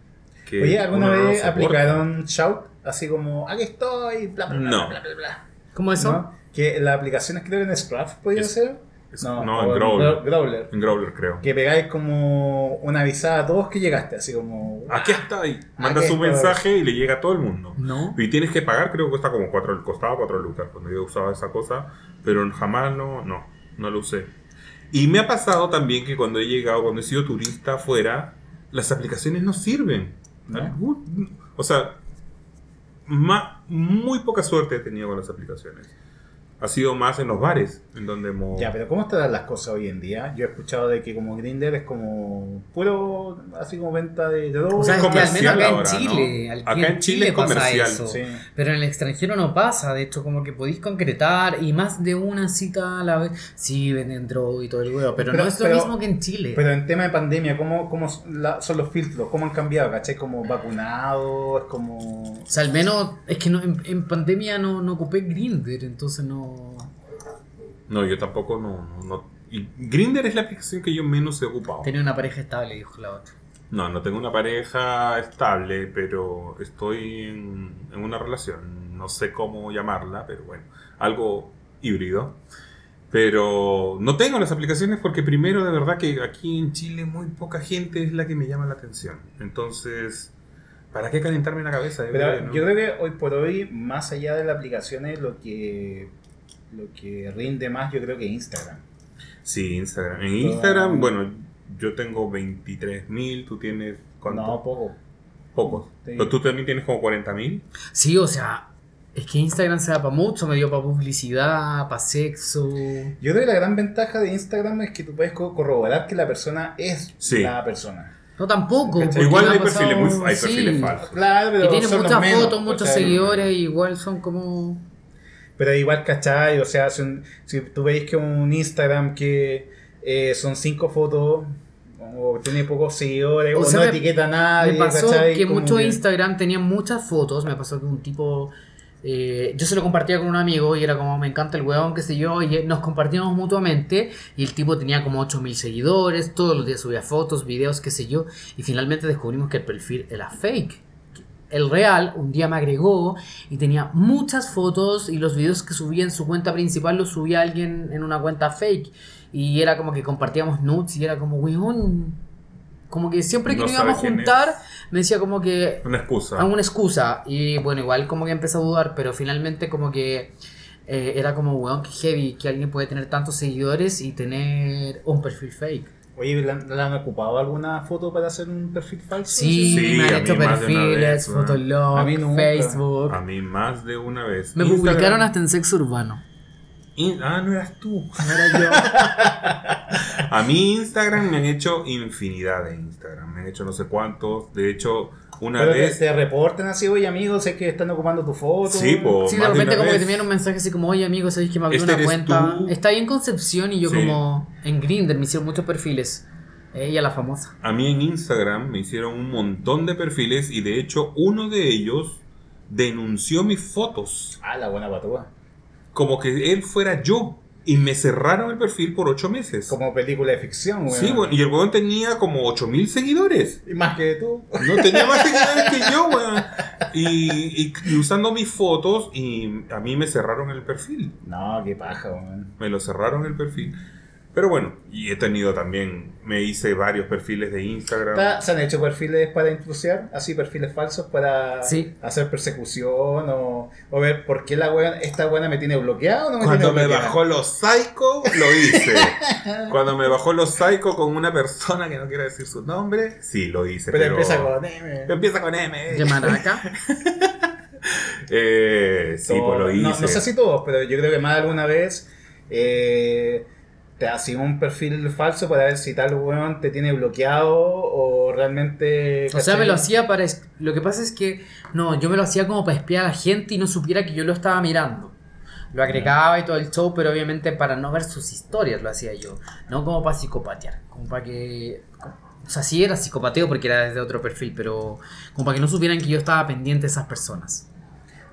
que Oye, ¿alguna no vez soporta. aplicaron shout? Así como, aquí estoy, bla, bla, bla, No. bla, bla, bla. ¿Cómo eso? ¿No? Que las aplicaciones creo que en Scruff podía Es- ser. No, no, en Growler. Gro- Growler. En Growler, creo. Que pegáis como una avisada a todos que llegaste, así como. Aquí está ahí. Manda su mensaje y le llega a todo el mundo. No. Y tienes que pagar, creo que cuesta como 4, costaba 4 lucas cuando yo usaba esa cosa, pero jamás no, no, no lo usé. Y me ha pasado también que cuando he llegado, cuando he sido turista afuera, las aplicaciones no sirven. ¿No? O sea, ma- muy poca suerte he tenido con las aplicaciones. Ha sido más en los bares, en donde hemos... Ya, pero ¿cómo están las cosas hoy en día? Yo he escuchado de que como Grindr es como puro, así como venta de, de drogas. O sea, es es que al menos comercial acá en ahora, Chile, ¿no? al- Acá en Chile es pasa comercial. eso. Sí. Pero en el extranjero no pasa, de hecho como que podéis concretar y más de una cita a la vez. Sí, venden droga y todo el huevo, pero, Pero- no es lo pero- mismo que en Chile. Pero en tema de pandemia, ¿cómo, cómo la- son los filtros? ¿Cómo han cambiado? ¿Cachai? Como vacunado, es como... o sea, al menos es que no, en, en pandemia no, no ocupé Grindr, entonces no... No, yo tampoco no. no, no. Y Grindr es la aplicación que yo menos he ocupado. Tenía una pareja estable, dijo la otra. No, no tengo una pareja estable, pero estoy en, en una relación. No sé cómo llamarla, pero bueno, algo híbrido. Pero no tengo las aplicaciones porque primero de verdad que aquí en Chile muy poca gente es la que me llama la atención. Entonces, ¿para qué calentarme la cabeza? Yo Pero creo que no. yo creo que hoy por hoy, más allá de las aplicaciones, lo que, lo que rinde más, yo creo que Instagram. Sí, Instagram. En Todo- Instagram, bueno, yo tengo 23.000, tú tienes... ¿cuánto? No, poco. Pocos. Sí. Pero tú también tienes como 40.000. Sí, o sea, es que Instagram se da para mucho, me dio para publicidad, para sexo. Yo creo que la gran ventaja de Instagram es que tú puedes co- corroborar que la persona es Sí. la persona. No tampoco. Igual hay perfiles, muy, hay sí, perfiles falsos. Claro, pero Que tienen muchas menos, fotos, muchos seguidores, igual son como... Pero igual, ¿cachai? O sea, si, un- si tú veis que un Instagram que eh, son cinco fotos o tiene pocos seguidores o, O sea, no me- etiqueta a nadie, me pasó ¿cachai? que muchos que- Instagram tenían muchas fotos. Me pasó que un tipo. eh, yo se lo compartía con un amigo y era como, me encanta el weón, qué sé yo, y nos compartíamos mutuamente. Y el tipo tenía como 8000 seguidores, todos los días subía fotos, videos, qué sé yo. Y finalmente descubrimos que el perfil era fake. El real un día me agregó y tenía muchas fotos y los videos que subía en su cuenta principal los subía alguien en una cuenta fake. Y era como que compartíamos nudes y era como, weón. Como que siempre que No nos íbamos a juntar, me decía como que Una excusa. alguna excusa. Y bueno, igual como que empecé a dudar, pero finalmente como que eh, era como, weón, que heavy que alguien puede tener tantos seguidores y tener un perfil fake. Oye, ¿le han, le han ocupado alguna foto para hacer un perfil falso? Sí, Sí, me han hecho perfiles. Fotolog, A mí nunca. Facebook. A mí más de una vez. Me Instagram- publicaron hasta en sexo urbano. In- Ah, no eras tú. No era yo. [laughs] A mí Instagram me han hecho infinidad de Instagram. Me han hecho no sé cuántos. De hecho, una Pero vez... te reportan así, oye amigos, sé que están ocupando tu foto. Sí, po. Sí, de de repente una como que vez. te envían un mensaje así como, oye amigo, sabéis que me abrí Este una cuenta. tú. Está ahí en Concepción y yo Sí. como en Grindr me hicieron muchos perfiles. Ella la famosa. A mí en Instagram me hicieron un montón de perfiles y de hecho uno de ellos denunció mis fotos. Ah, la buena patúa. Como que él fuera yo. Y me cerraron el perfil por ocho meses. Como película de ficción, weón. Sí, bueno, y el weón tenía como 8000 seguidores. Y más que tú. No tenía más [laughs] seguidores que yo, weón. Y, y- y usando mis fotos, y a mí me cerraron el perfil. No, qué paja, weón. Me lo cerraron el perfil. Pero bueno, y he tenido también, me hice varios perfiles de Instagram. Ta- ¿Se han hecho perfiles para intrusiar? Así, perfiles falsos para Sí. hacer persecución o, o ver por qué la weón, esta buena me tiene bloqueado o no me Cuando tiene me bajó los psycho, lo hice. [laughs] Cuando me bajó los psycho con una persona que no quiero decir su nombre, sí, lo hice. Pero, Pero, empieza con M. Empieza con M. De Maraca. [laughs] Eh, sí, pues lo hice. No, no sé si todos, pero yo creo que más de alguna vez eh, te hacía un perfil falso para ver si tal weón te tiene bloqueado o realmente. O sea, me lo hacía para... Lo que pasa es que, no, yo me lo hacía como para espiar a la gente y no supiera que yo lo estaba mirando. Lo agregaba y todo el show, pero obviamente para no ver sus historias lo hacía yo. No como para psicopatear, como para que... O sea, sí era psicopateo porque era desde otro perfil, pero como para que no supieran que yo estaba pendiente de esas personas.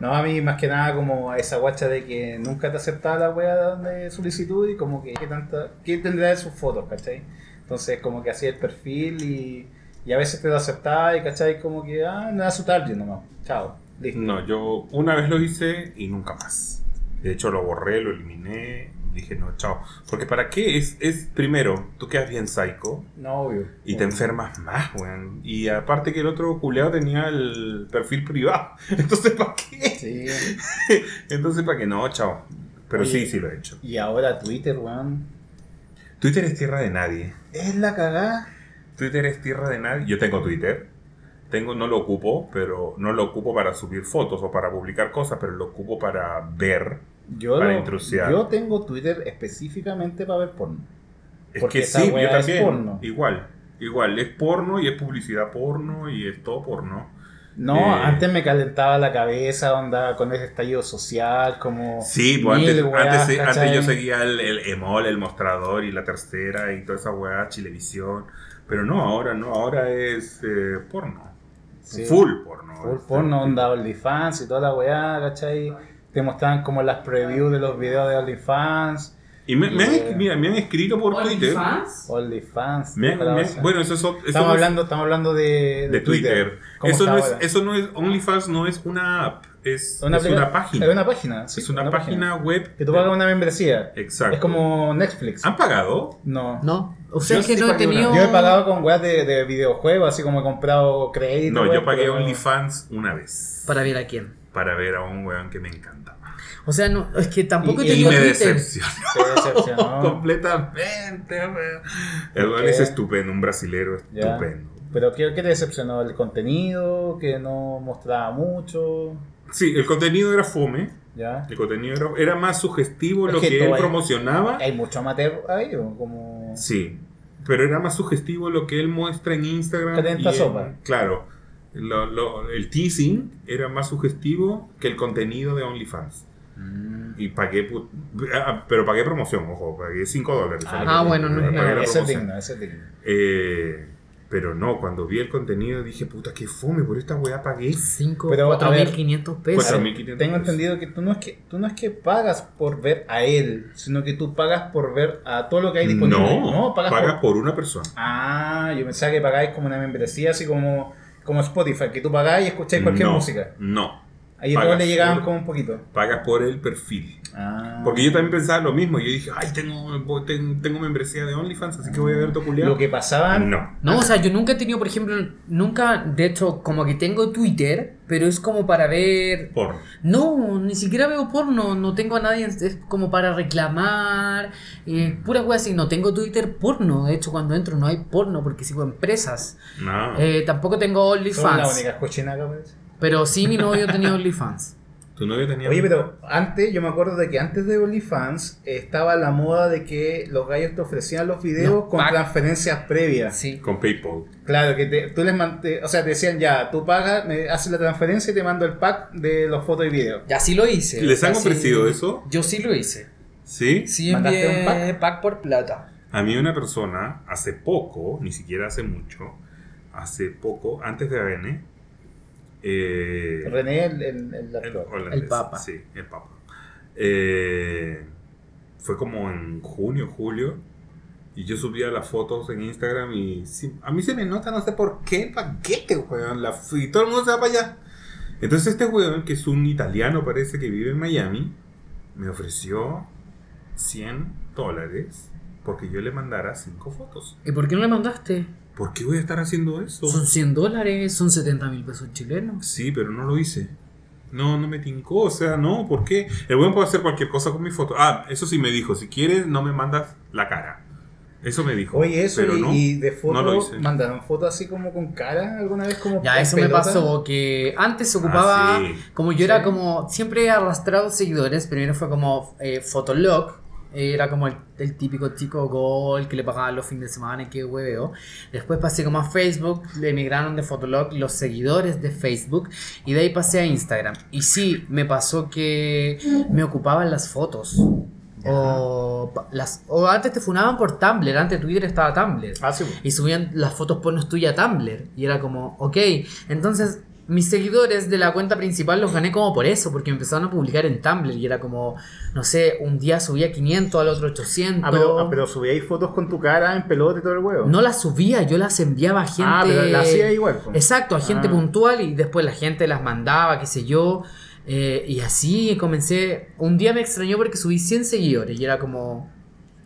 No, a mí más que nada como esa guacha de que nunca te aceptaba la weá de solicitud y como que qué, tanta, qué tendrá de sus fotos, ¿cachai? Entonces como que hacía el perfil y, y a veces te lo aceptaba y ¿cachai? Como que, ah, era su target nomás, chao, listo. No, yo una vez lo hice y nunca más. De hecho, lo borré, lo eliminé. Dije, no, chao. Porque ¿para qué? Es, es primero, tú quedas bien psycho No, obvio. y te enfermas más, weón. Y aparte que el otro culeado tenía el perfil privado. [laughs] Entonces, ¿para qué? Sí. [laughs] Entonces, ¿para qué? No, chao. Pero Oye. sí, sí lo he hecho. Y ahora Twitter, weón. Twitter es tierra de nadie. Es la cagada. Twitter es tierra de nadie. Yo tengo Twitter. Tengo, no lo ocupo, pero no lo ocupo para subir fotos o para publicar cosas, pero lo ocupo para ver. Yo, Para lo- intrusiar. yo tengo Twitter específicamente para ver porno. Es Porque que sí, yo es también. porno. Igual. Igual, es porno y es publicidad porno y es todo porno. No, Eh. antes me calentaba la cabeza, onda con ese estallido social, como... Sí, pues antes, weas, antes, yo seguía el, el Emol, el mostrador y la tercera y toda esa weá, Chilevisión. Pero no, ahora no, ahora es eh, porno. Sí. Full porno. Full Este, porno, onda OnlyFans y toda la weá, ¿cachai? Te mostraban como las previews de los videos de OnlyFans. Y me, me han, Yeah. mira, me han escrito por Twitter. OnlyFans? OnlyFans. Me me bueno, eso es, eso estamos, no es- hablando, estamos hablando de, de, de Twitter. ¿Cómo Eso no, es, eso no es. OnlyFans no es una app. Es Una es una, página. Es una página. sí, es una, página, web. Que tú pagas una membresía. Exacto. Es como Netflix. ¿Han pagado? No. No. O sea, Yo es que sí no he tenido. Yo he pagado con weas de, de videojuegos, así como he comprado crédito. No, yo pagué pero- OnlyFans una vez. Para ver a quién. Para ver a un weón que me encantaba. O sea, no, es que tampoco Y- he y me decepcionó. Te decepcionó. [laughs] Completamente, weón. El weón es estupendo, un brasilero Ya. estupendo. Pero ¿qué, ¿qué te decepcionó? ¿El contenido? ¿Que no mostraba mucho? Sí, el contenido era fome. ¿Ya? El contenido era, era más sugestivo Es lo que que, él hay- promocionaba. Hay mucho amateur ahí, o como... Sí, pero era más sugestivo lo que él muestra en Instagram. En- sopa. Claro, lo- lo- el teasing era más sugestivo que el contenido de OnlyFans. Mm. Y pagué, pu- ah, pero pagué promoción, ojo, pagué 5 dólares. Ah, bueno, no es Pagué nada. la Ese es digno, ese es digno. Eh, pero no, cuando vi el contenido dije, puta, qué fome, por esta weá pagué 5, Pero, a ver, 4.500 pesos. 4.500 Tengo pesos. entendido que tú no es que tú no es que pagas por ver a él, sino que tú pagas por ver a todo lo que hay disponible. No, pagas, pagas por... por una persona. Ah, yo pensaba que pagáis como una membresía, así como, como Spotify, que tú pagáis y escucháis cualquier no, música. No, Ahí todos le llegaban por- como un poquito. pagas por el perfil. Ah. Porque yo también pensaba lo mismo. Yo dije, ay, tengo, tengo, tengo membresía de OnlyFans, así que voy a ver tu culiao. Lo que pasaban... No. No, o sea, yo nunca he tenido, por ejemplo, nunca, de hecho, como que tengo Twitter, pero es como para ver... Por. No, ni siquiera veo porno, no tengo a nadie, es como para reclamar, eh, pura wea así, no tengo Twitter porno, de hecho cuando entro no hay porno porque sigo empresas. No. Eh, tampoco tengo Son la OnlyFans, única cochina que aparece. pero sí mi novio tenía OnlyFans. Tu novio tenía. Oye, pero antes, yo me acuerdo de que antes de OnlyFans estaba la moda de que los gallos te ofrecían los videos Los con transferencias previas. Sí. Con PayPal. Claro, que te- tú les man- te- o sea, te decían ya, tú pagas, me haces la transferencia y te mando el pack de los fotos y videos. Ya sí lo hice. ¿Les han sí- ofrecido eso? Yo sí lo hice. ¿Sí? Sí ¿Mandaste envié un pack? pack por plata. A mí una persona, hace poco, ni siquiera hace mucho, hace poco, antes de ABN, eh, René, el, el, el el, actor. holandés, El Papa. Sí, el Papa. Eh, fue como en junio, julio, y yo subía las fotos en Instagram y sí, a mí se me nota, no sé por qué, el paquete, weón, la, y todo el mundo se va para allá. Entonces este weón, que es un italiano, parece que vive en Miami, me ofreció 100 dólares porque yo le mandara 5 fotos. ¿Y por qué no le mandaste? ¿Por qué voy a estar haciendo eso? Son 100 dólares, son 70 mil pesos chilenos. Sí, pero no lo hice. No, no me tincó, o sea, no, ¿por qué? El weón puede hacer cualquier cosa con mi foto. Ah, eso sí me dijo, si quieres no me mandas la cara. Eso me dijo. Oye, eso, pero y, no, y de no lo fotos, hice. mandaron fotos así como con cara alguna vez como Ya, eso me pasó, que antes se ocupaba, Ah, sí. como yo era como, siempre he arrastrado seguidores, primero fue como eh, Fotolog, era como el, el típico chico gol que le pagaban los fines de semana y que hueveo. Después pasé como a Facebook, le emigraron de Fotolog los seguidores de Facebook y de ahí pasé a Instagram. Y sí, me pasó que me ocupaban las fotos. O, las, o antes te funaban por Tumblr, antes Twitter estaba Tumblr Ah, sí. y subían las fotos pornos tuyas a Tumblr. Y era como, ok, entonces mis seguidores de la cuenta principal los gané como por eso, porque empezaron a publicar en Tumblr y era como, no sé, un día subía 500, al otro 800. Ah, pero, ah, pero subíais fotos con tu cara en pelota y todo el huevo. No las subía, yo las enviaba a gente. Ah, pero la hacía igual. pues. Exacto, a gente Ah. puntual y después la gente las mandaba, qué sé yo. eh, y así comencé. Un día me extrañó porque subí 100 seguidores y era como.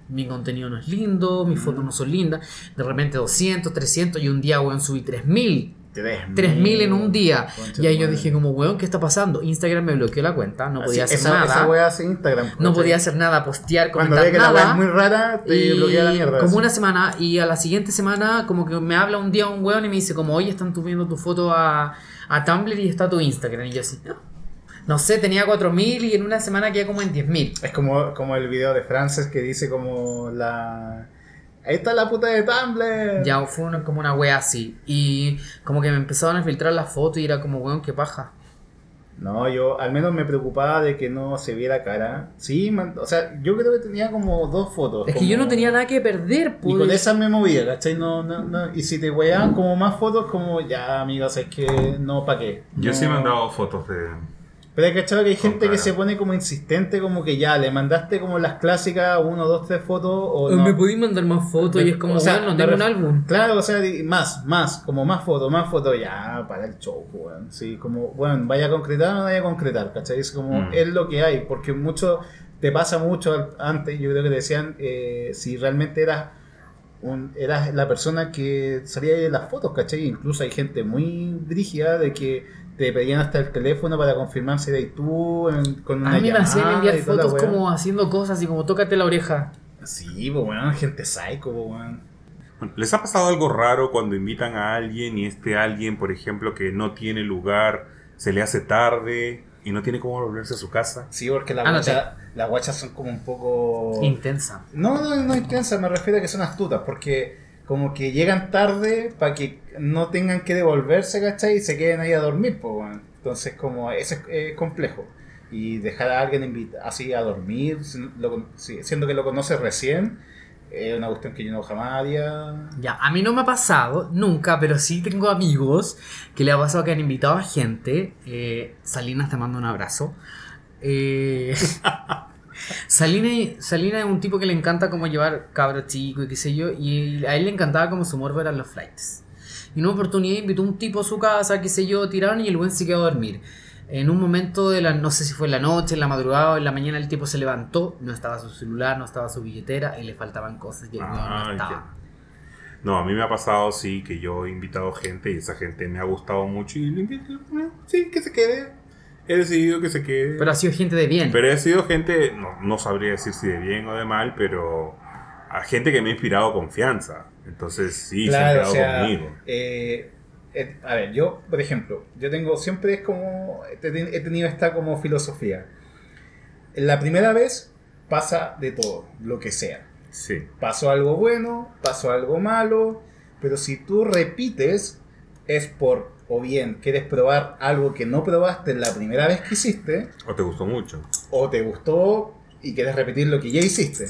Mi contenido no es lindo, mis Mm. fotos no son lindas. De repente 200, 300 y un día, weón, subí 3000. Tres 3000 en un día. Y ahí yo dije como, weón, ¿qué está pasando? Instagram me bloqueó la cuenta, no Así, podía hacer esa, nada. Esa Instagram. no podía hacer nada, postear, Cuando ve que la es muy rara, te bloquea la mierda. Como así. una semana y a la siguiente semana como que me habla un día un weón y me dice como, oye, están subiendo tu foto a, a Tumblr y está tu Instagram. Y yo así, no. No sé, tenía 4.000 y en una semana quedé como en 10.000. Es como, como el video de Frances que dice como la... Ahí está la puta de Tumblr. Ya fue una- como una wea así. Y como que me empezaron a filtrar las fotos y era como, weón, qué paja. No, yo al menos me preocupaba de que no se viera cara. Sí, man- o sea, yo creo que tenía como dos fotos. Es que yo no tenía nada que perder, Y con pues. esas me movía, ¿cachai? No, no, no. Y si te weaban como más fotos, como ya, amigos, es que no, ¿para qué? Yo No- sí he mandado fotos de, Pero hay cachado que hay gente que se pone como insistente, como que ya, le mandaste como las clásicas, uno, dos, tres fotos, o no. ¿Me podéis mandar más fotos? Y es como, O sea, bueno, no tengo un álbum. Claro, o sea, más, más, como más fotos, más fotos, ya, para el show, weón. Sí, como, bueno, vaya a concretar o no vaya a concretar, ¿cachai? Es como, Mm. es lo que hay, porque mucho, te pasa mucho al- antes, yo creo que decían, eh, si realmente eras, un, eras la persona que salía de las fotos, ¿cachai? Incluso hay gente muy brígida de que te pedían hasta el teléfono para confirmar si eras tú en- con una A mí me hacían llamada enviar fotos como haciendo cosas y como tócate la oreja. Sí, pues, weón, gente psycho, pues, weón. Bueno, ¿Les ha pasado algo raro cuando invitan a alguien y este alguien, por ejemplo, que no tiene lugar, se le hace tarde y no tiene cómo volverse a su casa? Sí, porque las guachas, las guachas son como un poco... Intensa. No, no, no intensa, me refiero a que son astutas, porque como que llegan tarde para que no tengan que devolverse, ¿cachai? Y se queden ahí a dormir, pues. Entonces, como, eso es eh, complejo. Y dejar a alguien así a dormir, lo siendo que lo conoces recién, es una cuestión que yo no jamás haría. Ya, a mí no me ha pasado nunca, pero sí tengo amigos que le ha pasado que han invitado a gente. Eh, Salinas te mando un abrazo. Eh, [laughs] Salina, Salina es un tipo que le encanta como llevar cabros chicos y qué sé yo, y a él le encantaba como su morbo eran los flights. Y en una oportunidad invitó a un tipo a su casa, qué sé yo, tiraron y el buen se quedó a dormir. En un momento de la, no sé si fue en la noche, en la madrugada o en la mañana, el tipo se levantó, no estaba su celular, no estaba su billetera y le faltaban cosas y el weón no Ah, estaba. No, a mí me ha pasado, sí, que yo he invitado gente y esa gente me ha gustado mucho y le invito, eh, sí, que se quede. He decidido que se quede. Pero ha sido gente de bien. Pero he sido gente, no, no sabría decir si de bien o de mal, pero a gente que me ha inspirado confianza. Entonces sí, se Claro, quedado o sea, conmigo. eh, eh, a ver, yo, por ejemplo, yo tengo, siempre es como, he tenido esta como filosofía. La primera vez pasa de todo, lo que sea. Sí. Pasó algo bueno, pasó algo malo, pero si tú repites es por, o bien quieres probar algo que no probaste la primera vez que hiciste, ¿O te gustó mucho? o te gustó y quieres repetir lo que ya hiciste.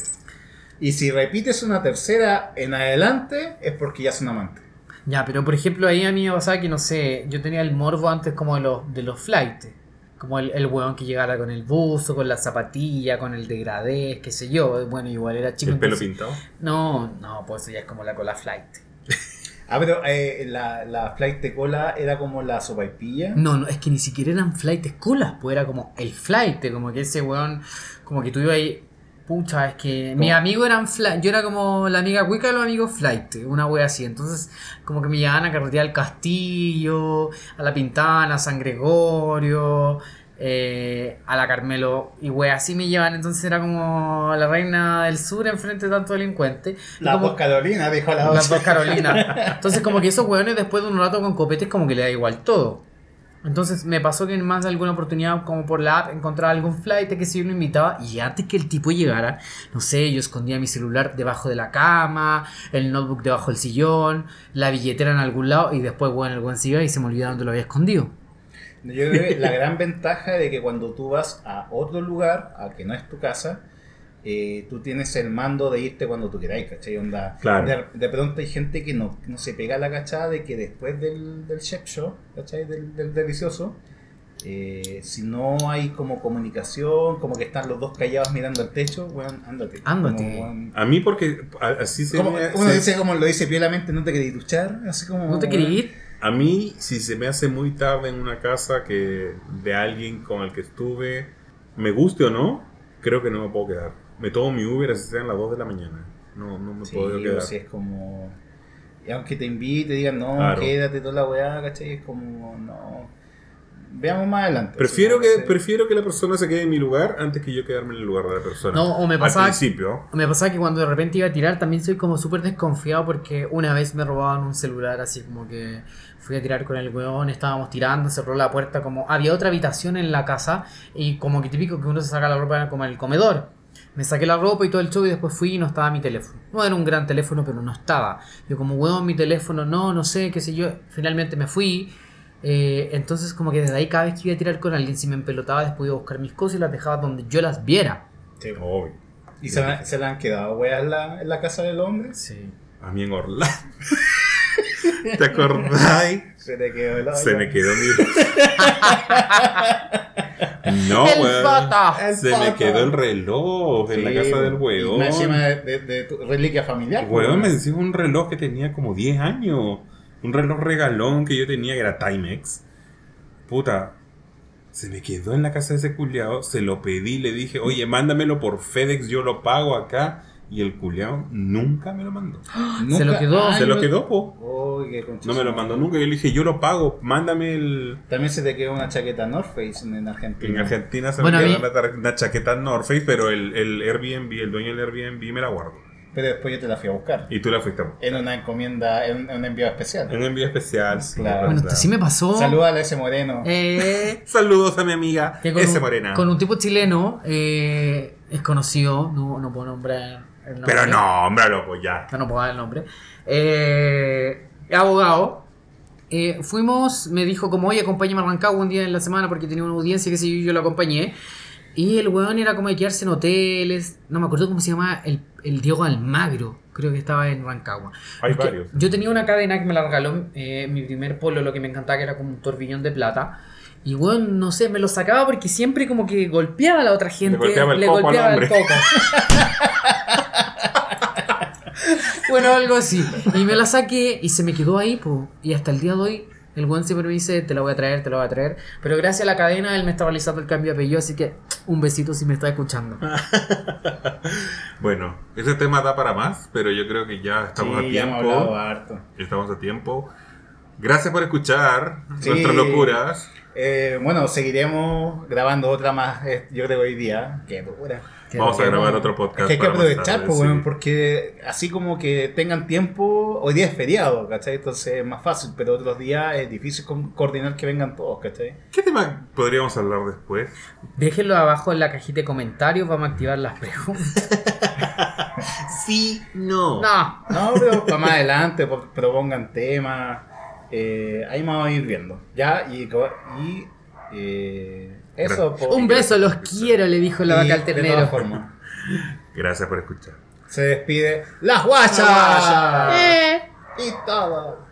Y si repites una tercera en adelante es porque ya son amantes. Ya, pero por ejemplo, ahí a mí me pasaba que no sé, yo tenía el morbo antes como de los, de los flights. Como el, el weón que llegara con el buzo, con la zapatilla, con el degradé, qué sé yo. Bueno, igual era chico. ¿El pelo entonces- pintado? No, no, pues eso ya es como la cola flight. Ah, pero eh, la, la flight de cola era como la sopaipilla. No, no, es que ni siquiera eran flights colas, pues era como el flight, como que ese weón, como que tú ibas ahí, pucha, es que mis amigos eran flight, yo era como la amiga cuica de los amigos flight, una wea así, entonces como que me llevaban a carretear al castillo, a la Pintana, a San Gregorio, eh, a la Carmelo, y wea así me llevan, entonces era como la reina del sur enfrente de tanto delincuente. La como- voz Carolina, dijo la las otra. dos Carolinas. [laughs] Entonces, como que esos hueones después de un rato con copetes, como que le da igual todo. Entonces, me pasó que en más de alguna oportunidad, como por la app, encontraba algún flight que si yo lo invitaba y antes que el tipo llegara, no sé, yo escondía mi celular debajo de la cama, el notebook debajo del sillón, la billetera en algún lado y después, bueno, el buen se iba y se me olvidaba dónde lo había escondido. Yo creo que la [laughs] gran ventaja de que cuando tú vas a otro lugar, a que no es tu casa, eh, tú tienes el mando de irte cuando tú queráis, ¿cachai? Onda, Claro. de, de pronto hay gente que no, no se pega la cachada de que después del, del chef show, ¿cachai? Del, del delicioso, eh, si no hay como comunicación, como que están los dos callados mirando al techo, weón, ándate. Ándate. Como, weón, A mí porque así se como- me... uno se- dice como lo dice piolamente, no te queréis duchar, así como... ¿No te quería ir? A mí, si se me hace muy tarde en una casa que de alguien con el que estuve, me guste o no, creo que no me puedo quedar. Me tomo mi Uber así sean las 2 de la mañana. No, no me Sí, puedo quedar. sea, es como. Y aunque te invite, digan, no, Claro. quédate toda la weá, ¿cachai? Es como, no. Veamos más adelante. Prefiero que, prefiero que la persona se quede en mi lugar antes que yo quedarme en el lugar de la persona. No, o me pasaba- Al principio. Me pasaba que cuando de repente iba a tirar también soy como súper desconfiado porque una vez me robaban un celular así como que fui a tirar con el weón, estábamos tirando, cerró la puerta como había otra habitación en la casa y como que típico que uno se saca la ropa como en el comedor. Me saqué la ropa y todo el show y después fui y no estaba mi teléfono. No era un gran teléfono, pero no estaba. Yo como, weón, mi teléfono, no, no sé, qué sé yo. Finalmente me fui. Eh, entonces como que desde ahí cada vez que iba a tirar con alguien, si me empelotaba, después iba a buscar mis cosas y las dejaba donde yo las viera. Sí. Obvio. ¿Y se, se le han quedado weas en la, en la casa del hombre? Sí. A mí en Orlando. [laughs] ¿Te acordáis? Se le quedó el Se me quedó mi. [laughs] No, El weón. pata. El Se pata. me quedó el reloj en la casa del weón. más Encima de, de- de tu reliquia familiar. Weón, me decía un reloj que tenía como 10 años. Un reloj regalón que yo tenía que era Timex. Puta. Se me quedó en la casa de ese culiao. Se lo pedí, le dije, oye, mándamelo por FedEx, yo lo pago acá. Y el culiao nunca me lo mandó. nunca- [gasps] Se lo quedó. Ay, Se lo quedó, po. Uy, qué concha No me lo mandó nunca. Yo le dije, yo lo pago, mándame el. También se te quedó una chaqueta North Face en, en Argentina. En Argentina se Bueno, me quedó mí- una, chaqueta North Face, pero el, el Airbnb, el dueño del Airbnb me la guardo. Pero después yo te la fui a buscar. Y tú la fuiste a buscar. En una encomienda, en en un envío especial. En un envío especial. sí, Claro. Bueno, verdad. sí me pasó. Saluda a ese moreno. Eh, [laughs] Saludos a mi amiga ese un, morena. con un tipo chileno eh, es conocido, no, no puedo nombrar el nombre. Pero no, hombre, loco, ya. No, no puedo dar el nombre. Eh, abogado. Eh, fuimos, me dijo como, oye, acompáñame a Rancagua un día en la semana porque tenía una audiencia que si yo, yo lo acompañé. Y el weón era como de quedarse en hoteles. No me acuerdo cómo se llama el, el Diego Almagro. Creo que estaba en Rancagua. Hay Es varios. Yo tenía una cadena que me la regaló eh, mi primer polo, lo que me encantaba, que era como un torbillón de plata. Y bueno, no sé, me lo sacaba porque siempre como que golpeaba a la otra gente. golpeaba el le coco al golpeaba el coco. [laughs] bueno, algo así. Y me la saqué y se me quedó ahí, po. Y hasta el día de hoy, el buen siempre me dice, te la voy a traer, te la voy a traer. Pero gracias a la cadena, él me está realizando el cambio de apellido, así que un besito si me está escuchando. [laughs] Bueno, ese tema da para más, pero yo creo que ya estamos Sí, a ya hemos hablado tiempo. harto. Estamos a tiempo. Gracias por escuchar Sí. nuestras locuras. Eh, bueno, seguiremos grabando otra más, eh, yo creo, hoy día. Qué dura. Vamos a grabar otro podcast. Es que hay que aprovechar, pues, sí. porque así como que tengan tiempo, hoy día es feriado, ¿cachai? Entonces es más fácil, pero otros días es difícil co- coordinar que vengan todos, ¿cachai? ¿Qué tema podríamos hablar después? Déjenlo abajo en la cajita de comentarios, vamos a activar las preguntas. [laughs] Sí, no. No. No, pero para más adelante po- propongan temas, eh, ahí vamos a ir viendo, ¿ya? Y eh, eso, Un beso, los quiero, le dijo la Y, vaca al de todas ternero. formas, Gracias por escuchar. se despide las guachas guacha. y todo.